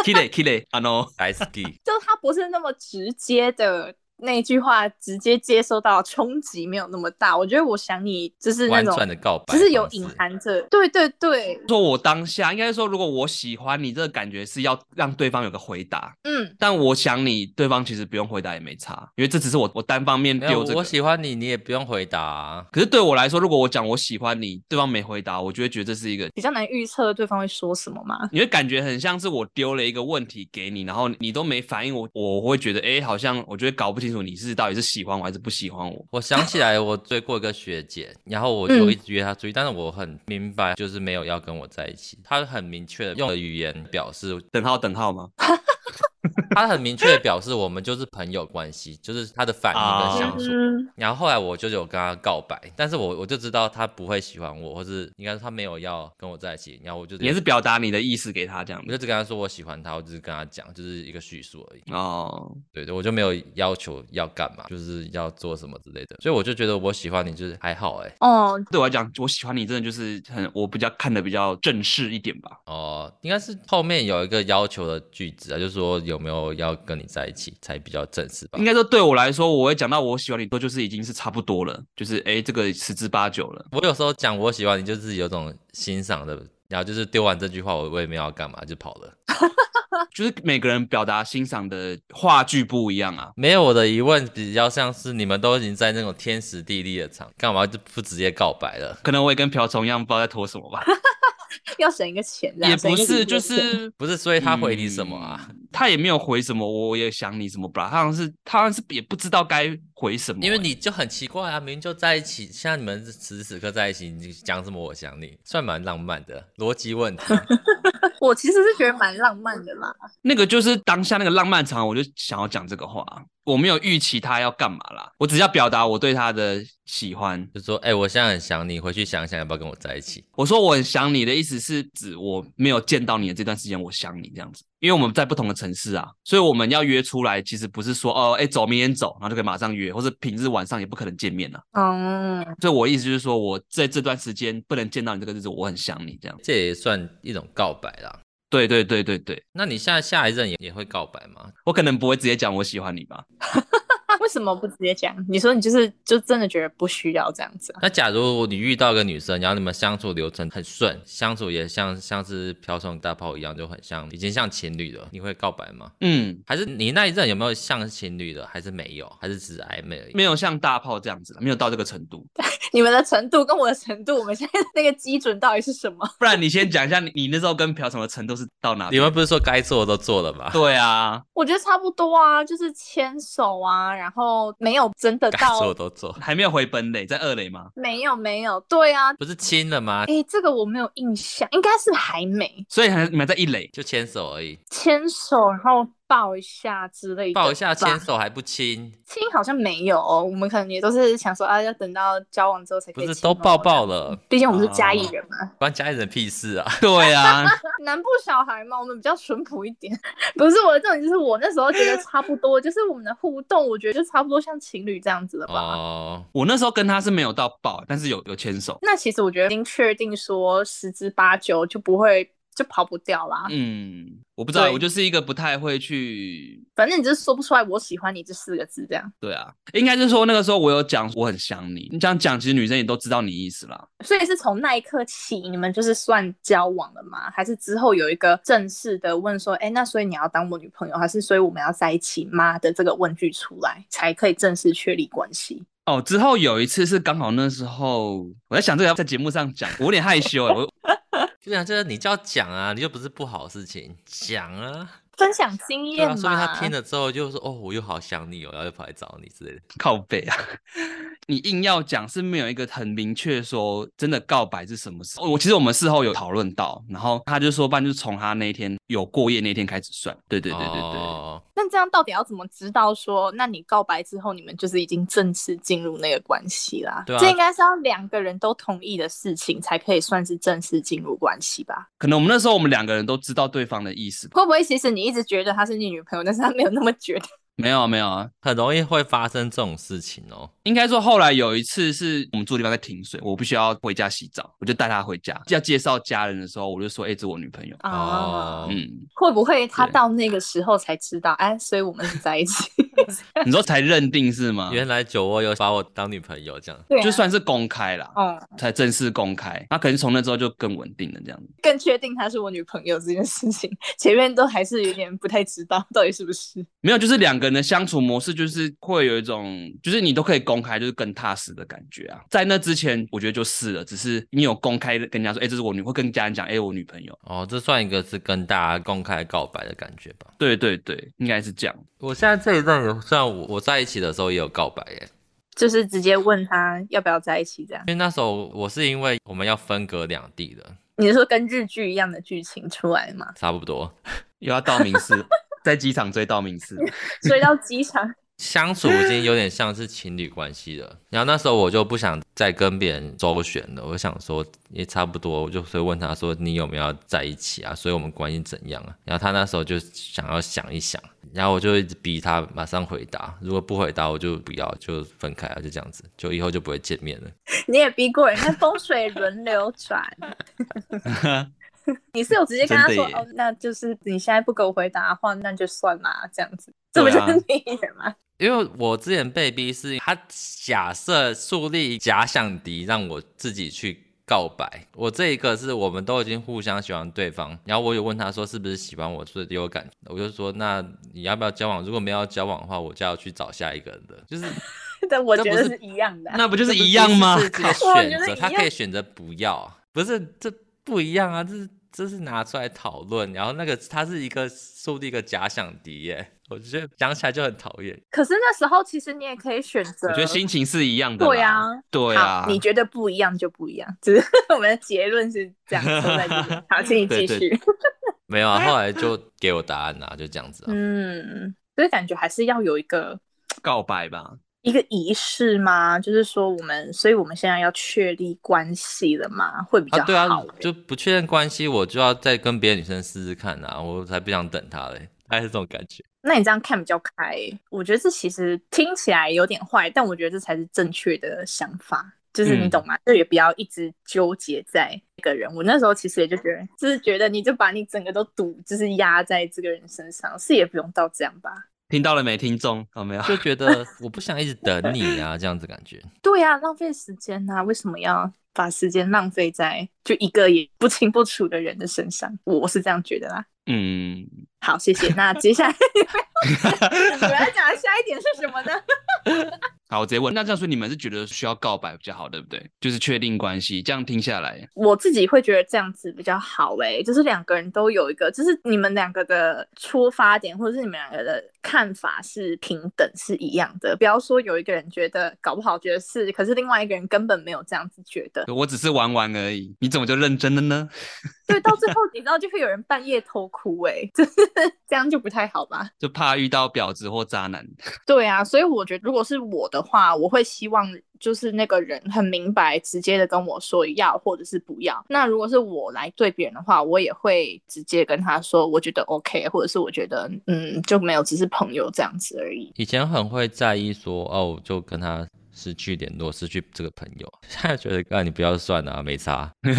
？Kile Kile Ano Ski，。就它不是那么直接的。那句话直接接收到冲击没有那么大，我觉得我想你就是那种的告白，只是有隐含着，对对对。说我当下应该说，如果我喜欢你，这个感觉是要让对方有个回答，嗯。但我想你，对方其实不用回答也没差，因为这只是我我单方面丢这个。我喜欢你，你也不用回答啊。可是对我来说，如果我讲我喜欢你，对方没回答，我就会觉得这是一个比较难预测对方会说什么嘛？你会感觉很像是我丢了一个问题给你，然后你都没反应，我我会觉得哎，好像我觉得搞不清楚你是到底是。喜欢我还是不喜欢我？我想起来，我追过一个学姐，然后我就一直约她出去，嗯、但是我很明白，就是没有要跟我在一起。她很明确的用了语言表示，等号等号吗？[laughs] [laughs] 他很明确的表示，我们就是朋友关系，就是他的反应跟相处。Oh. 然后后来我就有跟他告白，但是我我就知道他不会喜欢我，或是应该说他没有要跟我在一起。然后我就也是表达你的意思给他这样，我就只跟他说我喜欢他，我只是跟他讲，就是一个叙述而已。哦，oh. 对对，我就没有要求要干嘛，就是要做什么之类的。所以我就觉得我喜欢你就是还好哎。哦，oh. 对我来讲，我喜欢你真的就是很我比较看的比较正式一点吧。哦，应该是后面有一个要求的句子啊，就是说有没有要跟。你在一起才比较正式吧？应该说对我来说，我会讲到我喜欢你，都就是已经是差不多了，就是哎，这个十之八九了。我有时候讲我喜欢你，就是有种欣赏的，然后就是丢完这句话，我我也没有要干嘛，就跑了。[laughs] 就是每个人表达欣赏的话剧不一样啊。没有，我的疑问比较像是你们都已经在那种天时地利的场，干嘛就不直接告白了？可能我也跟瓢虫一样，不知道在拖什么吧。[laughs] 要省一个钱，也不是，就是不是，所以他回你什么啊？嗯、他也没有回什么，我也想你什么吧。他好像是，他好像是也不知道该回什么、欸。因为你就很奇怪啊，明明就在一起，像你们此时此刻在一起，你讲什么我想你，算蛮浪漫的逻辑问题。[laughs] 我其实是觉得蛮浪漫的啦。那个就是当下那个浪漫场，我就想要讲这个话。我没有预期他要干嘛啦，我只要表达我对他的喜欢，就说，哎、欸，我现在很想你，回去想想要不要跟我在一起。我说我很想你的意思是指我没有见到你的这段时间，我想你这样子，因为我们在不同的城市啊，所以我们要约出来，其实不是说哦，哎、欸，走，明天走，然后就可以马上约，或者平日晚上也不可能见面了。嗯，所以我意思就是说，我在这段时间不能见到你这个日子，我很想你这样，这也算一种告白啦。对对对对对，那你现在下一任也也会告白吗？我可能不会直接讲我喜欢你吧。[laughs] 为什么不直接讲？你说你就是就真的觉得不需要这样子啊？那假如你遇到一个女生，然后你们相处流程很顺，相处也像像是瓢虫大炮一样，就很像已经像情侣了，你会告白吗？嗯，还是你那一阵有没有像情侣的？还是没有？还是只是暧昧而已？没有像大炮这样子，没有到这个程度。[laughs] 你们的程度跟我的程度，我们现在那个基准到底是什么？不然你先讲一下你你那时候跟瓢虫的程度是到哪里？你们不是说该做的都做了吗？对啊，我觉得差不多啊，就是牵手啊，然后没有真的 [laughs] 到该做的都做，还没有回本垒，在二垒吗？没有没有，对啊，不是亲了吗？哎，这个我没有印象，应该是还没，所以还你们在一垒就牵手而已，牵手然后。抱一下之类的，抱一下牵手还不亲，亲好像没有哦。我们可能也都是想说啊，要等到交往之后才可以亲。不是都抱抱了？毕竟我们是嘉义人嘛，关嘉义人屁事啊！[laughs] 对啊，[laughs] 南部小孩嘛，我们比较淳朴一点。[laughs] 不是我的重点，就是我那时候觉得差不多，就是我们的互动，我觉得就差不多像情侣这样子的吧。哦，我那时候跟他是没有到抱，但是有有牵手。那其实我觉得已经确定说十之八九就不会。就跑不掉啦。嗯，我不知道，我就是一个不太会去，反正你就是说不出来“我喜欢你”这四个字这样。对啊，应该是说那个时候我有讲我很想你，你这样讲，其实女生也都知道你意思啦。所以是从那一刻起，你们就是算交往了吗？还是之后有一个正式的问说，哎，那所以你要当我女朋友，还是所以我们要在一起吗的这个问句出来，才可以正式确立关系？哦，之后有一次是刚好那时候我在想这个要在节目上讲，我有点害羞哎，我。就这样，这个你就要讲啊，你又不是不好的事情，讲啊，分享经验嘛。所以、啊、他听了之后就说：“哦，我又好想你哦，然后又跑来找你之类的。”靠北啊！[laughs] 你硬要讲是没有一个很明确说真的告白是什么时候。我其实我们事后有讨论到，然后他就说，不然就从他那天有过夜那天开始算。对对对对对。哦、那这样到底要怎么知道说，那你告白之后，你们就是已经正式进入那个关系啦？对啊。这应该是要两个人都同意的事情，才可以算是正式进入关系吧？可能我们那时候我们两个人都知道对方的意思。会不会其实你一直觉得他是你女朋友，但是他没有那么觉得？没有啊，没有啊，很容易会发生这种事情哦。应该说，后来有一次是我们住的地方在停水，我必须要回家洗澡，我就带她回家。要介绍家人的时候，我就说：“哎、欸，这是我女朋友。”哦，嗯，会不会她到那个时候才知道？哎、啊，所以我们是在一起。[laughs] 你说才认定是吗？原来酒窝有把我当女朋友这样，对啊、就算是公开了，嗯，才正式公开。那可能从那之后就更稳定了，这样子，更确定她是我女朋友这件事情。[laughs] 前面都还是有点不太知道到底是不是。没有，就是两个人的相处模式，就是会有一种，就是你都可以公开，就是更踏实的感觉啊。在那之前，我觉得就是了，只是你有公开跟人家说，哎、欸，这是我女，会跟家人讲，哎、欸，我女朋友。哦，这算一个是跟大家公开告白的感觉吧？对对对，应该是这样。我现在这一段，虽然我我在一起的时候也有告白耶，就是直接问他要不要在一起这样。因为那时候我是因为我们要分隔两地的，你是说跟日剧一样的剧情出来吗？差不多，[laughs] 又要道明寺，在机场追道明寺，[laughs] 追到机场。相处已经有点像是情侣关系了，然后那时候我就不想再跟别人周旋了，我想说也差不多，我就所以问他说，你有没有要在一起啊？所以我们关系怎样啊？然后他那时候就想要想一想，然后我就一直逼他马上回答，如果不回答我就不要，就分开啊，就这样子，就以后就不会见面了。你也逼过人，看风水轮流转。[laughs] 你是有直接跟他说哦，那就是你现在不给我回答的话，那就算啦，这样子，这不就是你吗？[laughs] 因为我之前被逼是他假设树立假想敌，让我自己去告白。我这一个是我们都已经互相喜欢对方，然后我有问他说是不是喜欢我，是有感觉，我就说那你要不要交往？如果没有交往的话，我就要去找下一个人的，就是。[laughs] 但我觉得是一样的，那不就是一样吗？是这个选择，他可以选择不要，不是这不一样啊，这是这是拿出来讨论，然后那个它是一个树立一个假想敌耶，我觉得讲起来就很讨厌。可是那时候其实你也可以选择，我觉得心情是一样的。对啊，对啊，你觉得不一样就不一样，只是我们的结论是这样。好，请你继续。没有啊，后来就给我答案啊，就这样子啊。嗯，所以感觉还是要有一个告白吧。一个仪式吗？就是说我们，所以我们现在要确立关系了吗？会比较好。啊，对啊，就不确认关系，我就要再跟别的女生试试看啊，我才不想等她嘞，还是这种感觉。那你这样看比较开，我觉得这其实听起来有点坏，但我觉得这才是正确的想法，就是你懂吗？就、嗯、也不要一直纠结在一个人。我那时候其实也就觉得，就是觉得你就把你整个都赌，就是压在这个人身上，是也不用到这样吧。听到了没？听众有没有？就觉得 [laughs] 我不想一直等你啊，[laughs] 这样子感觉。对呀、啊，浪费时间啊！为什么要把时间浪费在就一个也不清不楚的人的身上？我是这样觉得啦。嗯，好，谢谢。那接下来 [laughs] 我要讲的下一点是什么呢？好，我直接问。那这样说，你们是觉得需要告白比较好，对不对？就是确定关系。这样听下来，我自己会觉得这样子比较好。哎，就是两个人都有一个，就是你们两个的出发点，或者是你们两个的看法是平等，是一样的。不要说有一个人觉得搞不好觉得是，可是另外一个人根本没有这样子觉得。我只是玩玩而已，你怎么就认真了呢？[laughs] 对，到最后你知道就会有人半夜偷哭，哎，[laughs] 就是这样就不太好吧？就怕遇到婊子或渣男。[laughs] 对啊，所以我觉得如果是我的话，我会希望就是那个人很明白、直接的跟我说要或者是不要。那如果是我来对别人的话，我也会直接跟他说，我觉得 OK，或者是我觉得嗯就没有，只是朋友这样子而已。以前很会在意说哦，就跟他失去联络，失去这个朋友。现在觉得啊，你不要算了啊，没差。[laughs] 对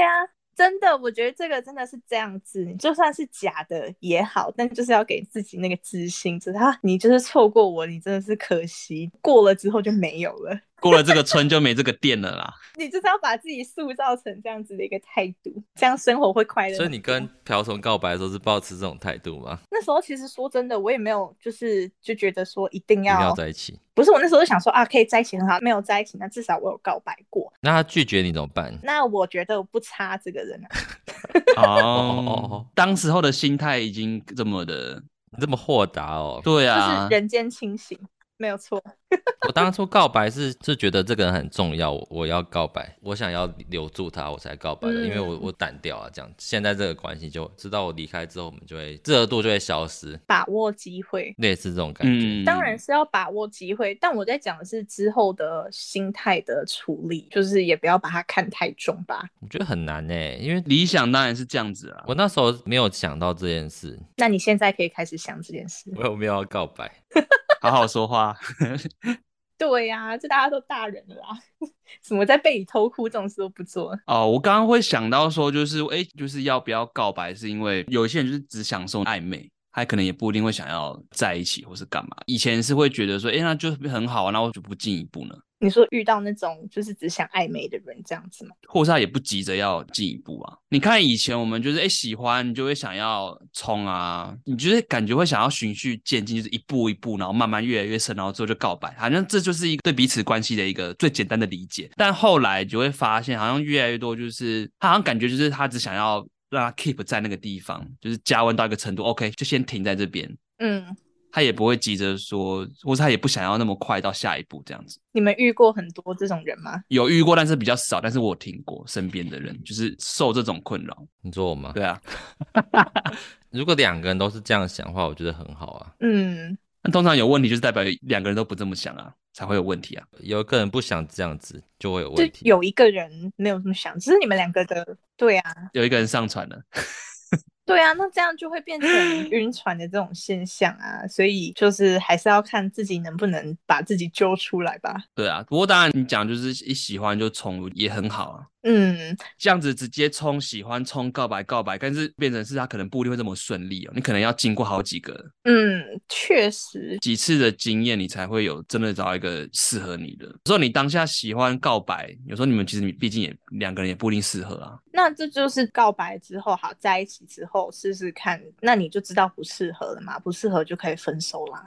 啊。真的，我觉得这个真的是这样子，你就算是假的也好，但就是要给自己那个自信，知道你就是错过我，你真的是可惜，过了之后就没有了。过了这个村就没这个店了啦。[laughs] 你就是要把自己塑造成这样子的一个态度，这样生活会快乐。所以你跟瓢虫告白的时候是抱持这种态度吗？那时候其实说真的，我也没有就是就觉得说一定要，一定要在一起。不是，我那时候就想说啊，可以在一起很好，没有在一起，那至少我有告白过。那他拒绝你怎么办？那我觉得我不差这个人啊。哦，[laughs] 当时候的心态已经这么的这么豁达哦。对啊，就是人间清醒。没有错，[laughs] 我当初告白是是觉得这个人很重要，我我要告白，我想要留住他，我才告白的，嗯、因为我我胆掉啊，这样。现在这个关系就知道我离开之后，我们就会热度就会消失，把握机会，类似这种感觉，嗯、当然是要把握机会，但我在讲的是之后的心态的处理，就是也不要把它看太重吧。我觉得很难呢，因为理想当然是这样子啊，我那时候没有想到这件事，那你现在可以开始想这件事，我有没有要告白？[laughs] 好好说话。[laughs] 对呀、啊，这大家都大人了啦，[laughs] 怎么在被你偷哭这种事都不做？哦，我刚刚会想到说，就是哎，就是要不要告白，是因为有些人就是只享受暧昧。他可能也不一定会想要在一起，或是干嘛。以前是会觉得说，哎、欸，那就很好啊，那我就不进一步呢？你说遇到那种就是只想暧昧的人这样子吗？或是他也不急着要进一步啊？你看以前我们就是哎、欸、喜欢，你就会想要冲啊，你就是感觉会想要循序渐进，就是一步一步，然后慢慢越来越深，然后最后就告白。好像这就是一个对彼此关系的一个最简单的理解。但后来就会发现，好像越来越多，就是他好像感觉就是他只想要。让他 keep 在那个地方，就是加温到一个程度，OK，就先停在这边。嗯，他也不会急着说，或者他也不想要那么快到下一步这样子。你们遇过很多这种人吗？有遇过，但是比较少。但是我听过身边的人就是受这种困扰。你说我吗？对啊。[laughs] 如果两个人都是这样想的话，我觉得很好啊。嗯。那通常有问题就是代表两个人都不这么想啊，才会有问题啊。有一个人不想这样子，就会有问题。有一个人没有这么想，只是你们两个的，对啊。有一个人上船了。对啊，那这样就会变成晕船的这种现象啊，所以就是还是要看自己能不能把自己揪出来吧。对啊，不过当然你讲就是一喜欢就冲也很好啊。嗯，这样子直接冲喜欢冲告白告白，但是变成是他可能不一定会这么顺利哦，你可能要经过好几个，嗯，确实几次的经验，你才会有真的找到一个适合你的。有时候你当下喜欢告白，有时候你们其实你毕竟也两个人也不一定适合啊。那这就是告白之后好在一起之后试试看，那你就知道不适合了嘛，不适合就可以分手啦。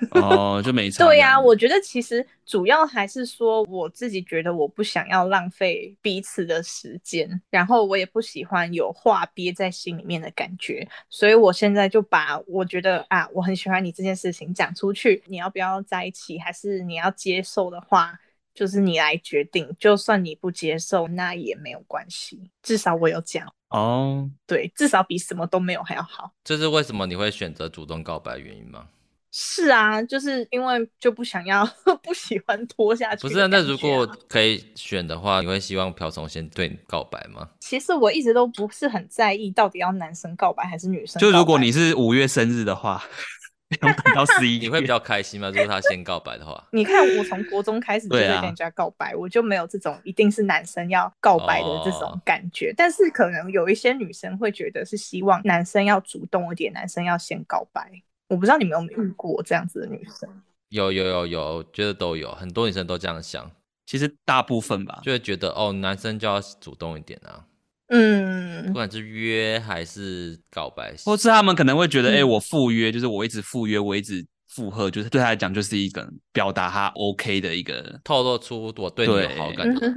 [laughs] 哦，就没差。对呀、啊，我觉得其实主要还是说，我自己觉得我不想要浪费彼此的时间，然后我也不喜欢有话憋在心里面的感觉，所以我现在就把我觉得啊，我很喜欢你这件事情讲出去，你要不要在一起，还是你要接受的话，就是你来决定。就算你不接受，那也没有关系，至少我有讲。哦，对，至少比什么都没有还要好。这是为什么你会选择主动告白原因吗？是啊，就是因为就不想要，[laughs] 不喜欢拖下去、啊。不是、啊，那如果可以选的话，你会希望瓢虫先对你告白吗？其实我一直都不是很在意，到底要男生告白还是女生。就如果你是五月生日的话，到十一，[laughs] 你会比较开心吗？如果他先告白的话，[laughs] 你看我从国中开始就会跟人家告白，啊、我就没有这种一定是男生要告白的这种感觉。哦、但是可能有一些女生会觉得是希望男生要主动一点，男生要先告白。我不知道你们有没有遇过这样子的女生？有有有有，觉得都有很多女生都这样想。其实大部分吧，就会觉得哦，男生就要主动一点啊。嗯，不管是约还是告白，或是他们可能会觉得，哎、嗯欸，我赴约就是我一直赴约，我一直附和，就是对他来讲就是一个表达他 OK 的一个透露出我对你有好感。对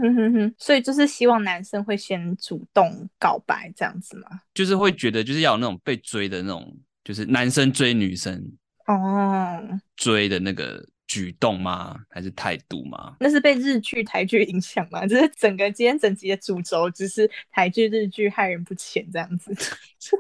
所以就是希望男生会先主动告白这样子嘛？就是会觉得就是要有那种被追的那种。就是男生追女生哦，追的那个举动吗？还是态度吗？那是被日剧、台剧影响吗？[laughs] 就是整个今天整集的主轴，只是台剧、日剧害人不浅这样子。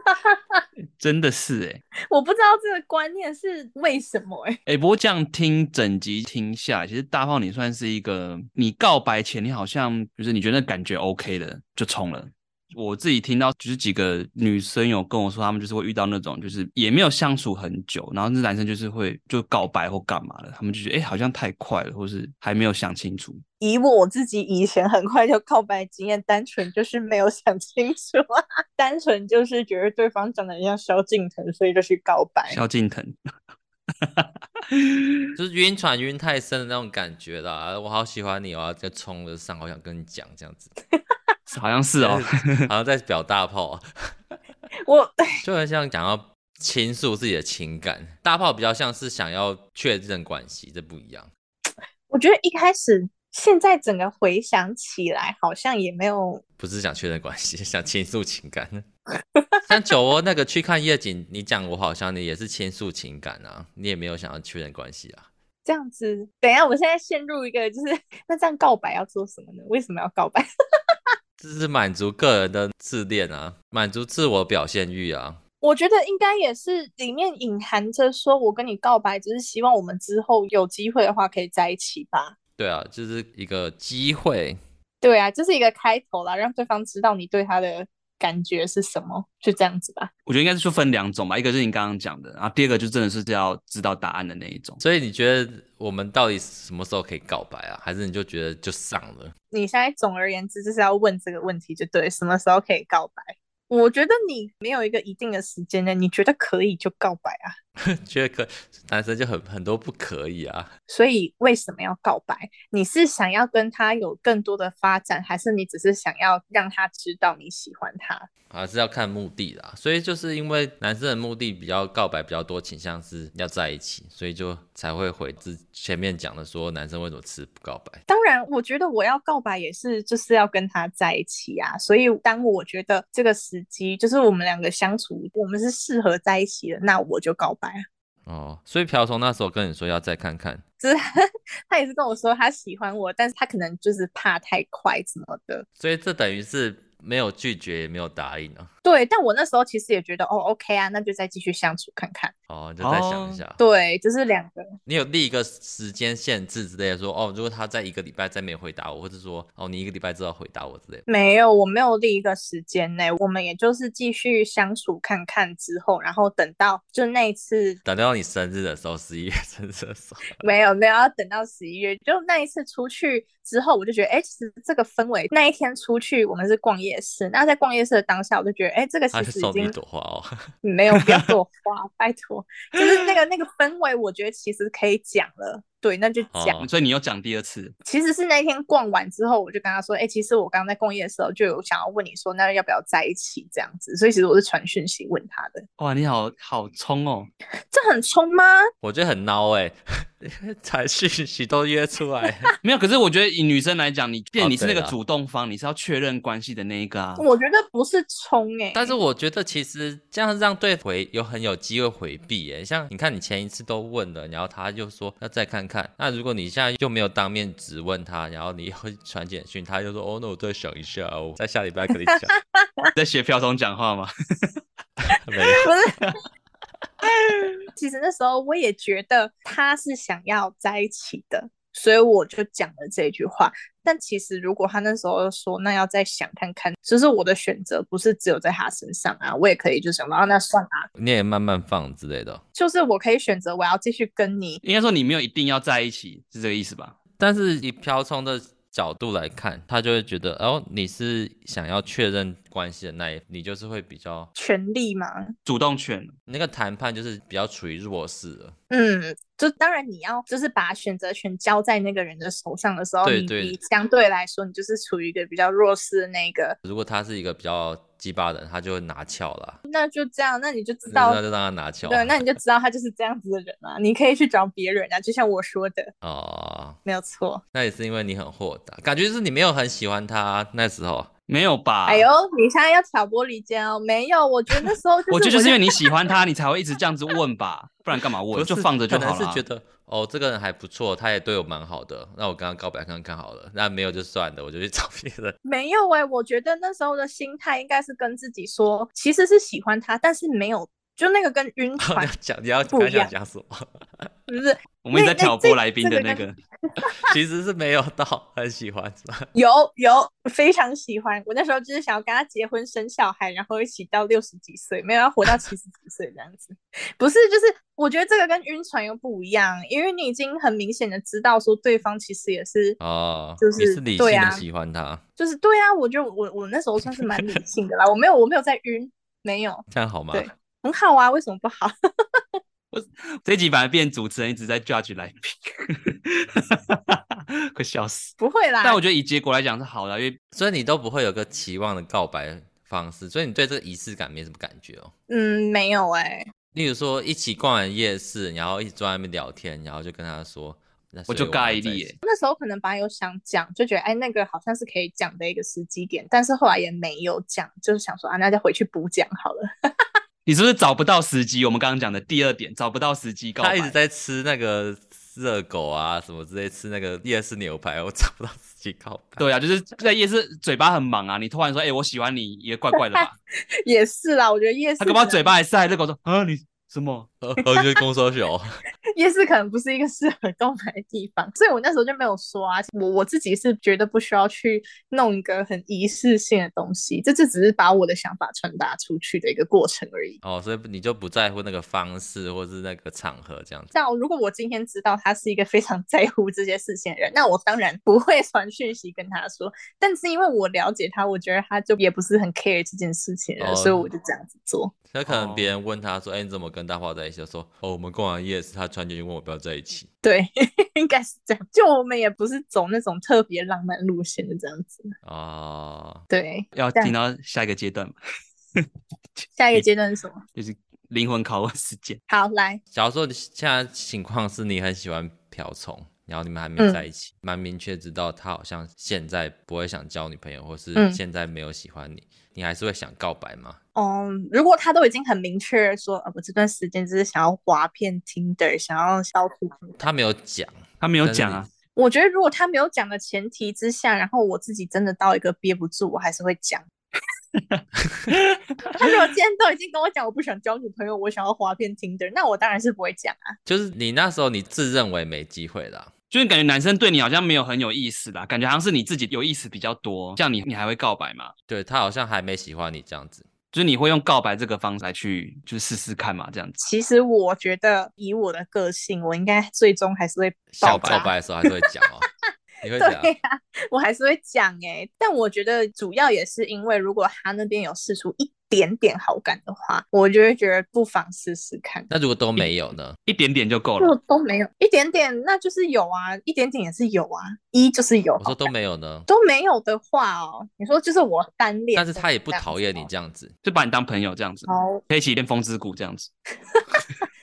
[laughs] 真的是哎、欸，我不知道这个观念是为什么哎、欸。哎、欸，不过这样听整集听下来，其实大炮你算是一个，你告白前你好像就是你觉得感觉 OK 的就冲了。我自己听到就是几个女生有跟我说，他们就是会遇到那种，就是也没有相处很久，然后那男生就是会就告白或干嘛的，他们就觉得哎、欸，好像太快了，或是还没有想清楚。以我自己以前很快就告白经验，单纯就是没有想清楚，[laughs] 单纯就是觉得对方长得像萧敬腾，所以就去告白。萧敬腾，[laughs] 就是晕船晕太深的那种感觉啦。我好喜欢你，我要再冲着上，好想跟你讲这样子。[laughs] 好像是哦，[laughs] 好像在表大炮。[laughs] 我 [laughs] 就很像想要倾诉自己的情感，大炮比较像是想要确认关系，这不一样。我觉得一开始，现在整个回想起来，好像也没有，不是想确认关系，想倾诉情感。像酒窝那个去看夜景，你讲我好像你也是倾诉情感啊，你也没有想要确认关系啊。这样子，等一下，我现在陷入一个就是，那这样告白要做什么呢？为什么要告白？这是满足个人的自恋啊，满足自我表现欲啊。我觉得应该也是里面隐含着说，我跟你告白，只是希望我们之后有机会的话可以在一起吧。对啊，就是一个机会。对啊，就是一个开头啦，让对方知道你对他的。感觉是什么？就这样子吧。我觉得应该是就分两种吧，一个是你刚刚讲的，然后第二个就真的是要知道答案的那一种。所以你觉得我们到底什么时候可以告白啊？还是你就觉得就上了？你现在总而言之就是要问这个问题，就对，什么时候可以告白？我觉得你没有一个一定的时间呢，你觉得可以就告白啊？[laughs] 觉得可，男生就很很多不可以啊。所以为什么要告白？你是想要跟他有更多的发展，还是你只是想要让他知道你喜欢他？还是要看目的啦。所以就是因为男生的目的比较告白比较多，倾向是要在一起，所以就才会回之前面讲的说男生为什么吃不告白。当然，我觉得我要告白也是就是要跟他在一起啊。所以当我觉得这个时机就是我们两个相处，我们是适合在一起的，那我就告白。哦，所以瓢虫那时候跟你说要再看看，[laughs] 就是他也是跟我说他喜欢我，但是他可能就是怕太快什么的，所以这等于是。没有拒绝，也没有答应啊。对，但我那时候其实也觉得，哦，OK 啊，那就再继续相处看看。哦，就再想一下。哦、对，就是两个。你有立一个时间限制之类的说，哦，如果他在一个礼拜再没回答我，或者说，哦，你一个礼拜之后回答我之类的。没有，我没有立一个时间内，我们也就是继续相处看看之后，然后等到就那一次，等到你生日的时候，十一月生日的时候。没有，没有，要等到十一月，就那一次出去之后，我就觉得，哎，其实这个氛围，那一天出去，我们是逛夜市，那在逛夜市的当下，我就觉得，哎，这个其实已经你一朵花哦，没有，不要朵花，[laughs] 拜托，就是那个那个氛围，我觉得其实可以讲了。对，那就讲、哦，所以你又讲第二次。其实是那天逛完之后，我就跟他说：“哎、欸，其实我刚刚在逛夜的时候，就有想要问你说，那要不要在一起这样子？”所以其实我是传讯息问他的。哇，你好好冲哦！[laughs] 这很冲吗？我觉得很孬哎、欸，[laughs] 传讯息都约出来，[laughs] 没有。可是我觉得以女生来讲，你变你是那个主动方，你是要确认关系的那一个啊。我觉得不是冲哎、欸，但是我觉得其实这样让对回有很有机会回避哎、欸。像你看，你前一次都问了，然后他就说要再看看。那如果你现在就没有当面质问他，然后你又传简讯，他就说：“哦，那我再想一下哦，在下礼拜跟你讲。[laughs] ”在学瓢虫讲话吗？[laughs] 没有，不是。[laughs] 其实那时候我也觉得他是想要在一起的，所以我就讲了这句话。但其实如果他那时候说那要再想看看，就是我的选择不是只有在他身上啊，我也可以就想到那算啊，你也慢慢放之类的。就是我可以选择我要继续跟你，应该说你没有一定要在一起，是这个意思吧？但是你瓢虫的角度来看，他就会觉得哦，你是想要确认关系的那一，你就是会比较权力嘛，主动权，那个谈判就是比较处于弱势了。嗯，就当然你要就是把选择权交在那个人的手上的时候，对对你你相对来说你就是处于一个比较弱势的那个。如果他是一个比较鸡巴的，他就会拿翘了。那就这样，那你就知道，那就让他拿翘。对，那你就知道他就是这样子的人啊。[laughs] 你可以去找别人啊，就像我说的哦，没有错。那也是因为你很豁达，感觉就是你没有很喜欢他那时候。没有吧？哎呦，你现在要挑拨离间哦？没有，我觉得那时候我，[laughs] 我觉得就是因为你喜欢他，你才会一直这样子问吧，不然干嘛问？就放着就好了。是觉得哦，这个人还不错，他也对我蛮好的，那我刚刚告白看看好了。那没有就算了，我就去找别人。[laughs] 没有哎、我觉得那时候的心态应该是跟自己说，其实是喜欢他，但是没有。就那个跟晕船 [laughs] 讲，你要刚想讲什么？[laughs] 不是，我们一直在挑拨来宾的那个，[laughs] 其实是没有到很喜欢，是吧？有有非常喜欢，我那时候就是想要跟他结婚生小孩，然后一起到六十几岁，没有要活到七十几岁这样子。不是，就是我觉得这个跟晕船又不一样，因为你已经很明显的知道说对方其实也是哦，就是是理性的喜欢他，啊、就是对啊，我就我我那时候算是蛮理性的啦，我没有我没有在晕，没有这样好吗？对。很好啊，为什么不好？[laughs] 我这一集反而变主持人一直在 judge 来宾，[laughs] 快笑死！不会啦，但我觉得以结果来讲是好的，因为所以你都不会有个期望的告白方式，所以你对这个仪式感没什么感觉哦。嗯，没有哎、欸。例如说一起逛完夜市，然后一起坐在那边聊天，然后就跟他说，我，就尬一粒耶。那时候可能本来有想讲，就觉得哎，那个好像是可以讲的一个时机点，但是后来也没有讲，就是想说啊，那就回去补讲好了。[laughs] 你是不是找不到时机？我们刚刚讲的第二点，找不到时机告白。他一直在吃那个热狗啊，什么之类，吃那个夜市牛排，我找不到时机告白。对啊，就是在夜市嘴巴很忙啊，你突然说，哎、欸，我喜欢你，也怪怪的吧？[laughs] 也是啦，我觉得夜市。他干嘛嘴巴还塞热狗说啊你？什么？呃，我觉得公说小夜市可能不是一个适合购买的地方，所以我那时候就没有说啊。我我自己是觉得不需要去弄一个很仪式性的东西，这这只是把我的想法传达出去的一个过程而已。哦，所以你就不在乎那个方式或是那个场合这样子。像如果我今天知道他是一个非常在乎这些事情的人，那我当然不会传讯息跟他说。但是因为我了解他，我觉得他就也不是很 care 这件事情的，哦，所以我就这样子做。那可能别人问他说：“哎、欸，你怎么跟大花在一起？”就说：“哦，我们逛完夜市，他穿进去问我不要在一起。”对，[laughs] 应该是这样。就我们也不是走那种特别浪漫路线的这样子啊。对，要听到下一个阶段 [laughs] 下一个阶段是什么？就是灵魂拷问时间。好，来。假如说你现在情况是你很喜欢瓢虫，然后你们还没在一起，蛮、嗯、明确知道他好像现在不会想交女朋友，或是现在没有喜欢你。嗯你还是会想告白吗？嗯，如果他都已经很明确说，呃，我这段时间只是想要滑片 Tinder，想要消除。他没有讲，他没有讲啊。我觉得如果他没有讲的前提之下，然后我自己真的到一个憋不住，我还是会讲。[laughs] 他如果今天都已经跟我讲，我不想交女朋友，我想要滑片 Tinder，那我当然是不会讲啊。就是你那时候你自认为没机会啦。就是感觉男生对你好像没有很有意思啦，感觉好像是你自己有意思比较多。这样你你还会告白吗？对，他好像还没喜欢你这样子，就是你会用告白这个方式来去就是试试看嘛，这样子。其实我觉得以我的个性，我应该最终还是会告白。小告白的时候还是会讲哦。[laughs] 你会讲？对呀、啊，我还是会讲哎。但我觉得主要也是因为，如果他那边有试出一点点好感的话，我就会觉得不妨试试看。那如果都没有呢？一点点就够了。如果都没有一点点，那就是有啊，一点点也是有啊，一就是有。我说都没有呢？都没有的话哦，你说就是我单恋，但是他也不讨厌你这样子，就把你当朋友这样子，好，可以一起练风之谷这样子。[laughs]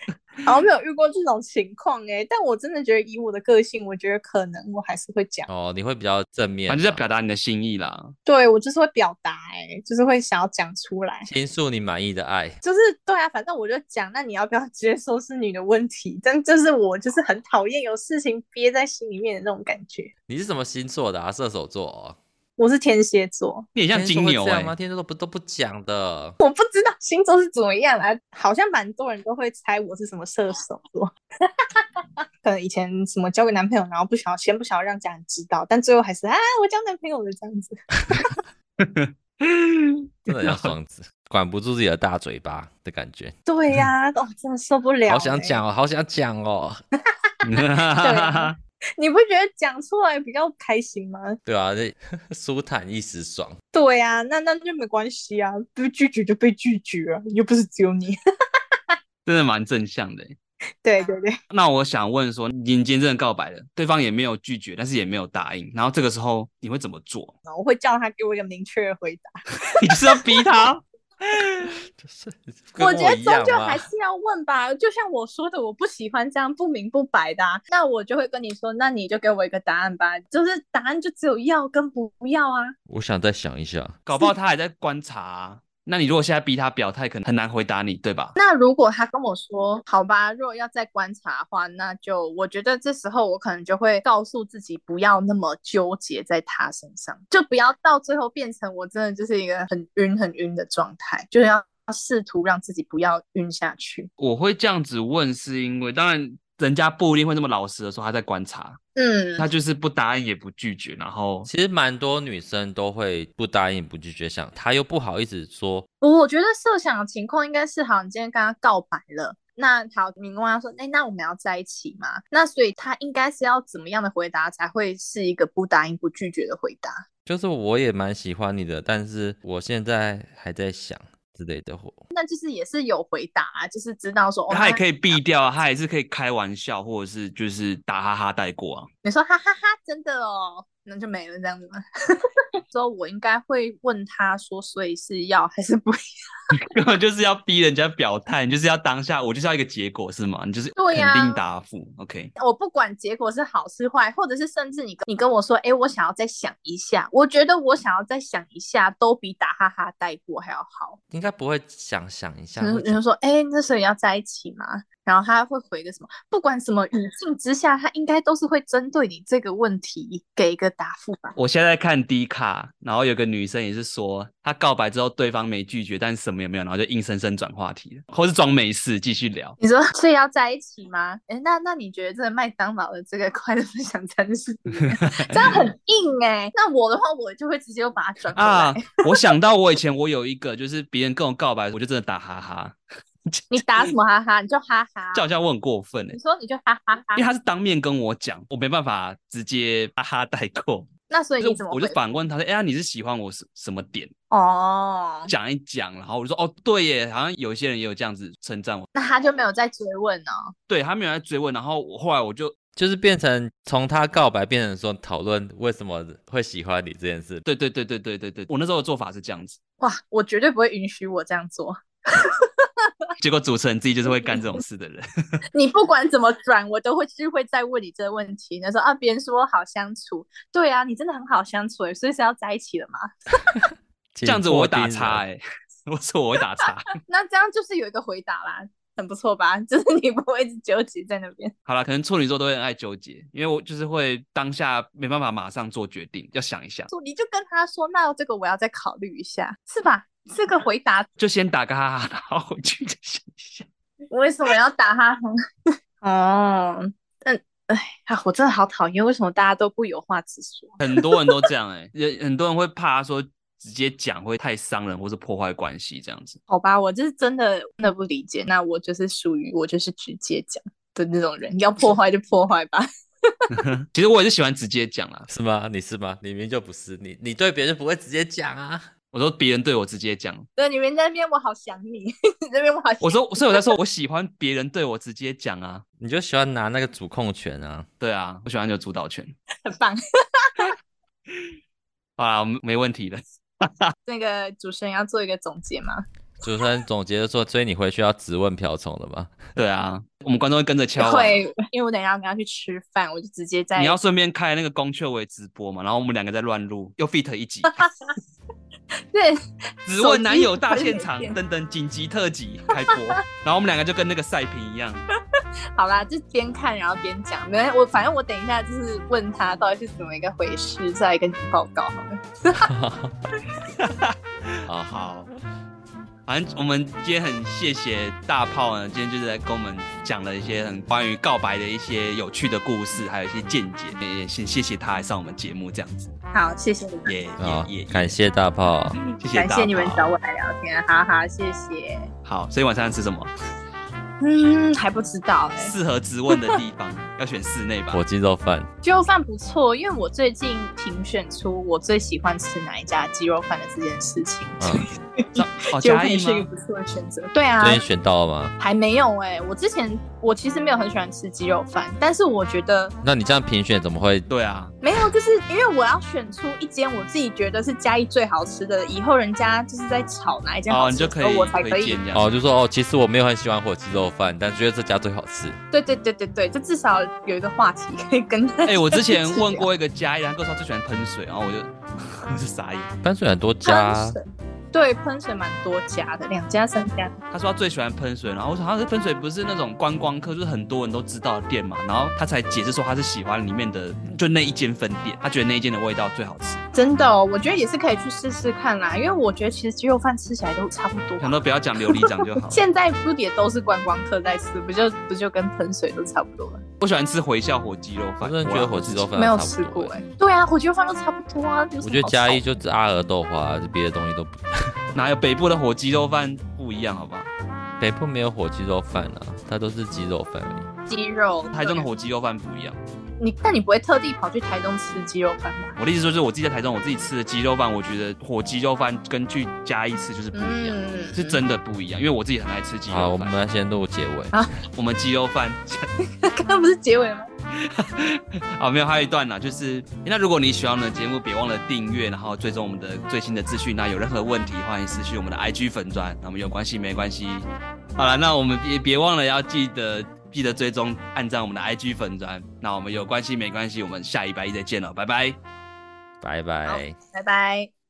好像没有遇过这种情况哎，但我真的觉得以我的个性，我觉得可能我还是会讲哦。你会比较正面，反正就要表达你的心意啦。对，我就是会表达哎，就是会想要讲出来，倾诉你满意的爱。就是对啊，反正我就讲，那你要不要接受是你的问题。但就是我就是很讨厌有事情憋在心里面的那种感觉。你是什么星座的啊？射手座哦。我是天蝎座，你也像金牛哎、欸？天蝎座不都不讲的？我不知道星座是怎么样啊，好像蛮多人都会猜我是什么射手座。[laughs] 可能以前什么交个男朋友，然后不想要先不想要让家人知道，但最后还是啊，我交男朋友了这样子。[laughs] 真的像双子，管不住自己的大嘴巴的感觉。对呀、啊，哦，真的受不了、欸。好想讲哦，好想讲哦。[laughs] 对啊。[laughs] 你不觉得讲出来比较开心吗？对啊，这 [laughs] 舒坦一时爽。对啊，那那就没关系啊，被拒绝就被拒绝啊，又不是只有你。[laughs] 真的蛮正向的。对对对。那我想问说，你今天真的告白了，对方也没有拒绝，但是也没有答应，然后这个时候你会怎么做？我会叫他给我一个明确的回答。你是要逼他？[laughs] 就是我，我觉得终究还是要问吧，就像我说的，我不喜欢这样不明不白的，啊，那我就会跟你说，那你就给我一个答案吧，就是答案就只有要跟不要啊。我想再想一下，搞不好他还在观察，啊。那你如果现在逼他表态，可能很难回答你，对吧？那如果他跟我说，好吧，如果要再观察的话，那就我觉得这时候我可能就会告诉自己，不要那么纠结在他身上，就不要到最后变成我真的就是一个很晕很晕的状态，就是要试图让自己不要晕下去。我会这样子问，是因为当然。人家不一定会那么老实的说他在观察，嗯，他就是不答应也不拒绝，然后其实蛮多女生都会不答应不拒绝，想他又不好意思说。我觉得设想的情况应该是，好，你今天跟他告白了，那好，你跟他说，哎、欸，那我们要在一起吗？那所以他应该是要怎么样的回答才会是一个不答应不拒绝的回答？就是我也蛮喜欢你的，但是我现在还在想。之类的话，那就是也是有回答啊，就是知道说，他也可以避掉，他也是可以开玩笑，或者是就是打哈哈带过啊。你说哈哈哈，真的哦。那就没了这样子吗？[laughs] 所以我应该会问他说，所以是要还是不要？[laughs] 根本就是要逼人家表态，你就是要当下，我就是要一个结果是吗？你就是肯定答复、啊、OK。我不管结果是好是坏，或者是甚至你你跟我说，哎、欸，我想要再想一下，我觉得我想要再想一下，都比打哈哈带过还要好。应该不会想想一下，人家说，哎、欸，那时候要在一起吗？然后他会回个什么？不管什么语境之下，他应该都是会针对你这个问题给一个答复吧。我现在看 D 卡，然后有个女生也是说，她告白之后对方没拒绝，但是什么也没有，然后就硬生生转话题了，或是装没事继续聊。你说所以要在一起吗？哎，那那你觉得这个麦当劳的这个快乐分享餐是 [laughs] 这样很硬哎、欸？那我的话，我就会直接把它转过来。啊，我想到我以前我有一个，就是别人跟我告白，我就真的打哈哈。[laughs] 你打什么哈哈？你就哈哈，叫叫我很过分哎！你说你就哈哈哈，因为他是当面跟我讲，我没办法直接哈哈带过。[laughs] 那所以你怎么？我就反问他说：“哎呀，你是喜欢我什什么点？”哦，讲一讲，然后我就说：“哦，对耶，好像有些人也有这样子称赞我。”那他就没有再追问呢？对，他没有再追问，然后我后来我就就是变成从他告白变成说讨论为什么会喜欢你这件事。对对对对对对对，我那时候的做法是这样子。哇，我绝对不会允许我这样做。[laughs] 结果主持人自己就是会干这种事的人。[laughs] 你不管怎么转，我都会就会再问你这个问题。他说啊，别人说我好相处，对啊，你真的很好相处诶，所以是要在一起了吗？[laughs] 这样子我会打叉哎，[laughs] 我说我会打叉。那这样就是有一个回答啦，很不错吧？就是你不会一直纠结在那边。好了，可能处女座都会很爱纠结，因为我就是会当下没办法马上做决定，要想一想。你就跟他说，那这个我要再考虑一下，是吧？这个回答 [laughs] 就先打个哈哈，然后回去再想一下。[laughs] 为什么要打哈哈？[laughs] 哦，嗯，哎，我真的好讨厌，为什么大家都不有话直说？很多人都这样哎、欸，很多人会怕说直接讲会太伤人，或是破坏关系这样子。好吧，我就是真的真的不理解。那我就是属于我就是直接讲的那种人，要破坏就破坏吧。其实我也是喜欢直接讲啦，是吗？你是吗？你明明就不是，你你对别人不会直接讲啊。我说别人对我直接讲，对，你们在那边我好想你，[laughs] 你那边我好想你。我说，所以我在说 [laughs] 我喜欢别人对我直接讲啊，你就喜欢拿那个主控权啊？对啊，我喜欢有主导权，很棒。[laughs] 好啦，我们没问题的。那个主持人要做一个总结吗？主持人总结的说，所以你回去要直问瓢虫了吗？对啊，我们观众会跟着敲。会，因为我等一下要跟他去吃饭，我就直接在。你要顺便开那个宫阙维直播嘛，然后我们两个在乱录，又 fit 一集。对，只问男友大现场，等等紧急特辑开播，[laughs] 然后我们两个就跟那个赛评一样。[laughs] 好啦，就边看然后边讲，没我反正我等一下就是问他到底是怎么一个回事，再来跟你报告好了。好 [laughs] 好。反正我们今天很谢谢大炮呢，今天就是在跟我们讲了一些很关于告白的一些有趣的故事，还有一些见解。也先谢谢他来上我们节目这样子。好，谢谢你们。也也也感谢大炮，谢谢大炮。感谢你们找我来聊天，好好谢谢。好，所以晚上吃什么？嗯，还不知道哎、欸。适合质问的地方要选室内吧。火鸡肉饭，鸡肉饭不错，因为我最近评选出我最喜欢吃哪一家鸡肉饭的这件事情。嗯，鸡肉饭是一个不错的选择。对啊。今天选到了吗？还没有哎、欸，我之前我其实没有很喜欢吃鸡肉饭，但是我觉得，那你这样评选怎么会？对啊，没有，就是因为我要选出一间我自己觉得是嘉义最好吃的，以后人家就是在炒哪一家好吃的时候，我才可以。哦，就说哦，其实我没有很喜欢火鸡肉饭，但觉得这家最好吃。对对对对对，就至少有一个话题可以跟他。哎、欸，我之前问过一个嘉义，他跟我说他最喜欢喷水，然后我就 [laughs] 我是傻眼。喷水很多家。对，喷水蛮多家的，两家三家。他说他最喜欢喷水，然后我说他是喷水不是那种观光客，就是很多人都知道的店嘛，然后他才解释说他是喜欢里面的就那一间分店，他觉得那一间的味道最好吃。真的哦，我觉得也是可以去试试看啦，因为我觉得其实鸡肉饭吃起来都差不多。想到不要讲琉璃掌就好。[laughs] 现在不也都是观光客在吃，不就不就跟喷水都差不多了？我喜欢吃回校火鸡肉饭，我真的觉得火鸡肉饭没有吃过哎、欸。对啊，火鸡肉饭都差不多啊。我觉得嘉义就只阿尔豆花，别的东西都不。[laughs] 哪有北部的火鸡肉饭不一样？好不好？北部没有火鸡肉饭啊，它都是鸡肉饭而已。鸡肉。台中的火鸡肉饭不一样。你但你不会特地跑去台中吃鸡肉饭吗？我的意思说，就是我自己在台中，我自己吃的鸡肉饭，我觉得火鸡肉饭跟去嘉义吃就是不一样，嗯，是真的不一样。因为我自己很爱吃鸡肉饭。好，我们来先录结尾啊。[laughs] 我们鸡肉饭，[laughs] 刚刚不是结尾吗？[laughs] 好，没有，还有一段呢，就是那如果你喜欢我们的节目，别忘了订阅，然后追踪我们的最新的资讯。那有任何问题，欢迎私讯我们的 IG 粉专。那我们有关系没关系？好了，那我们别别忘了要记得。记得追踪、按赞我们的 IG 粉专，那我们有关系没关系？我们下礼拜一再见了，拜拜，拜拜，拜拜。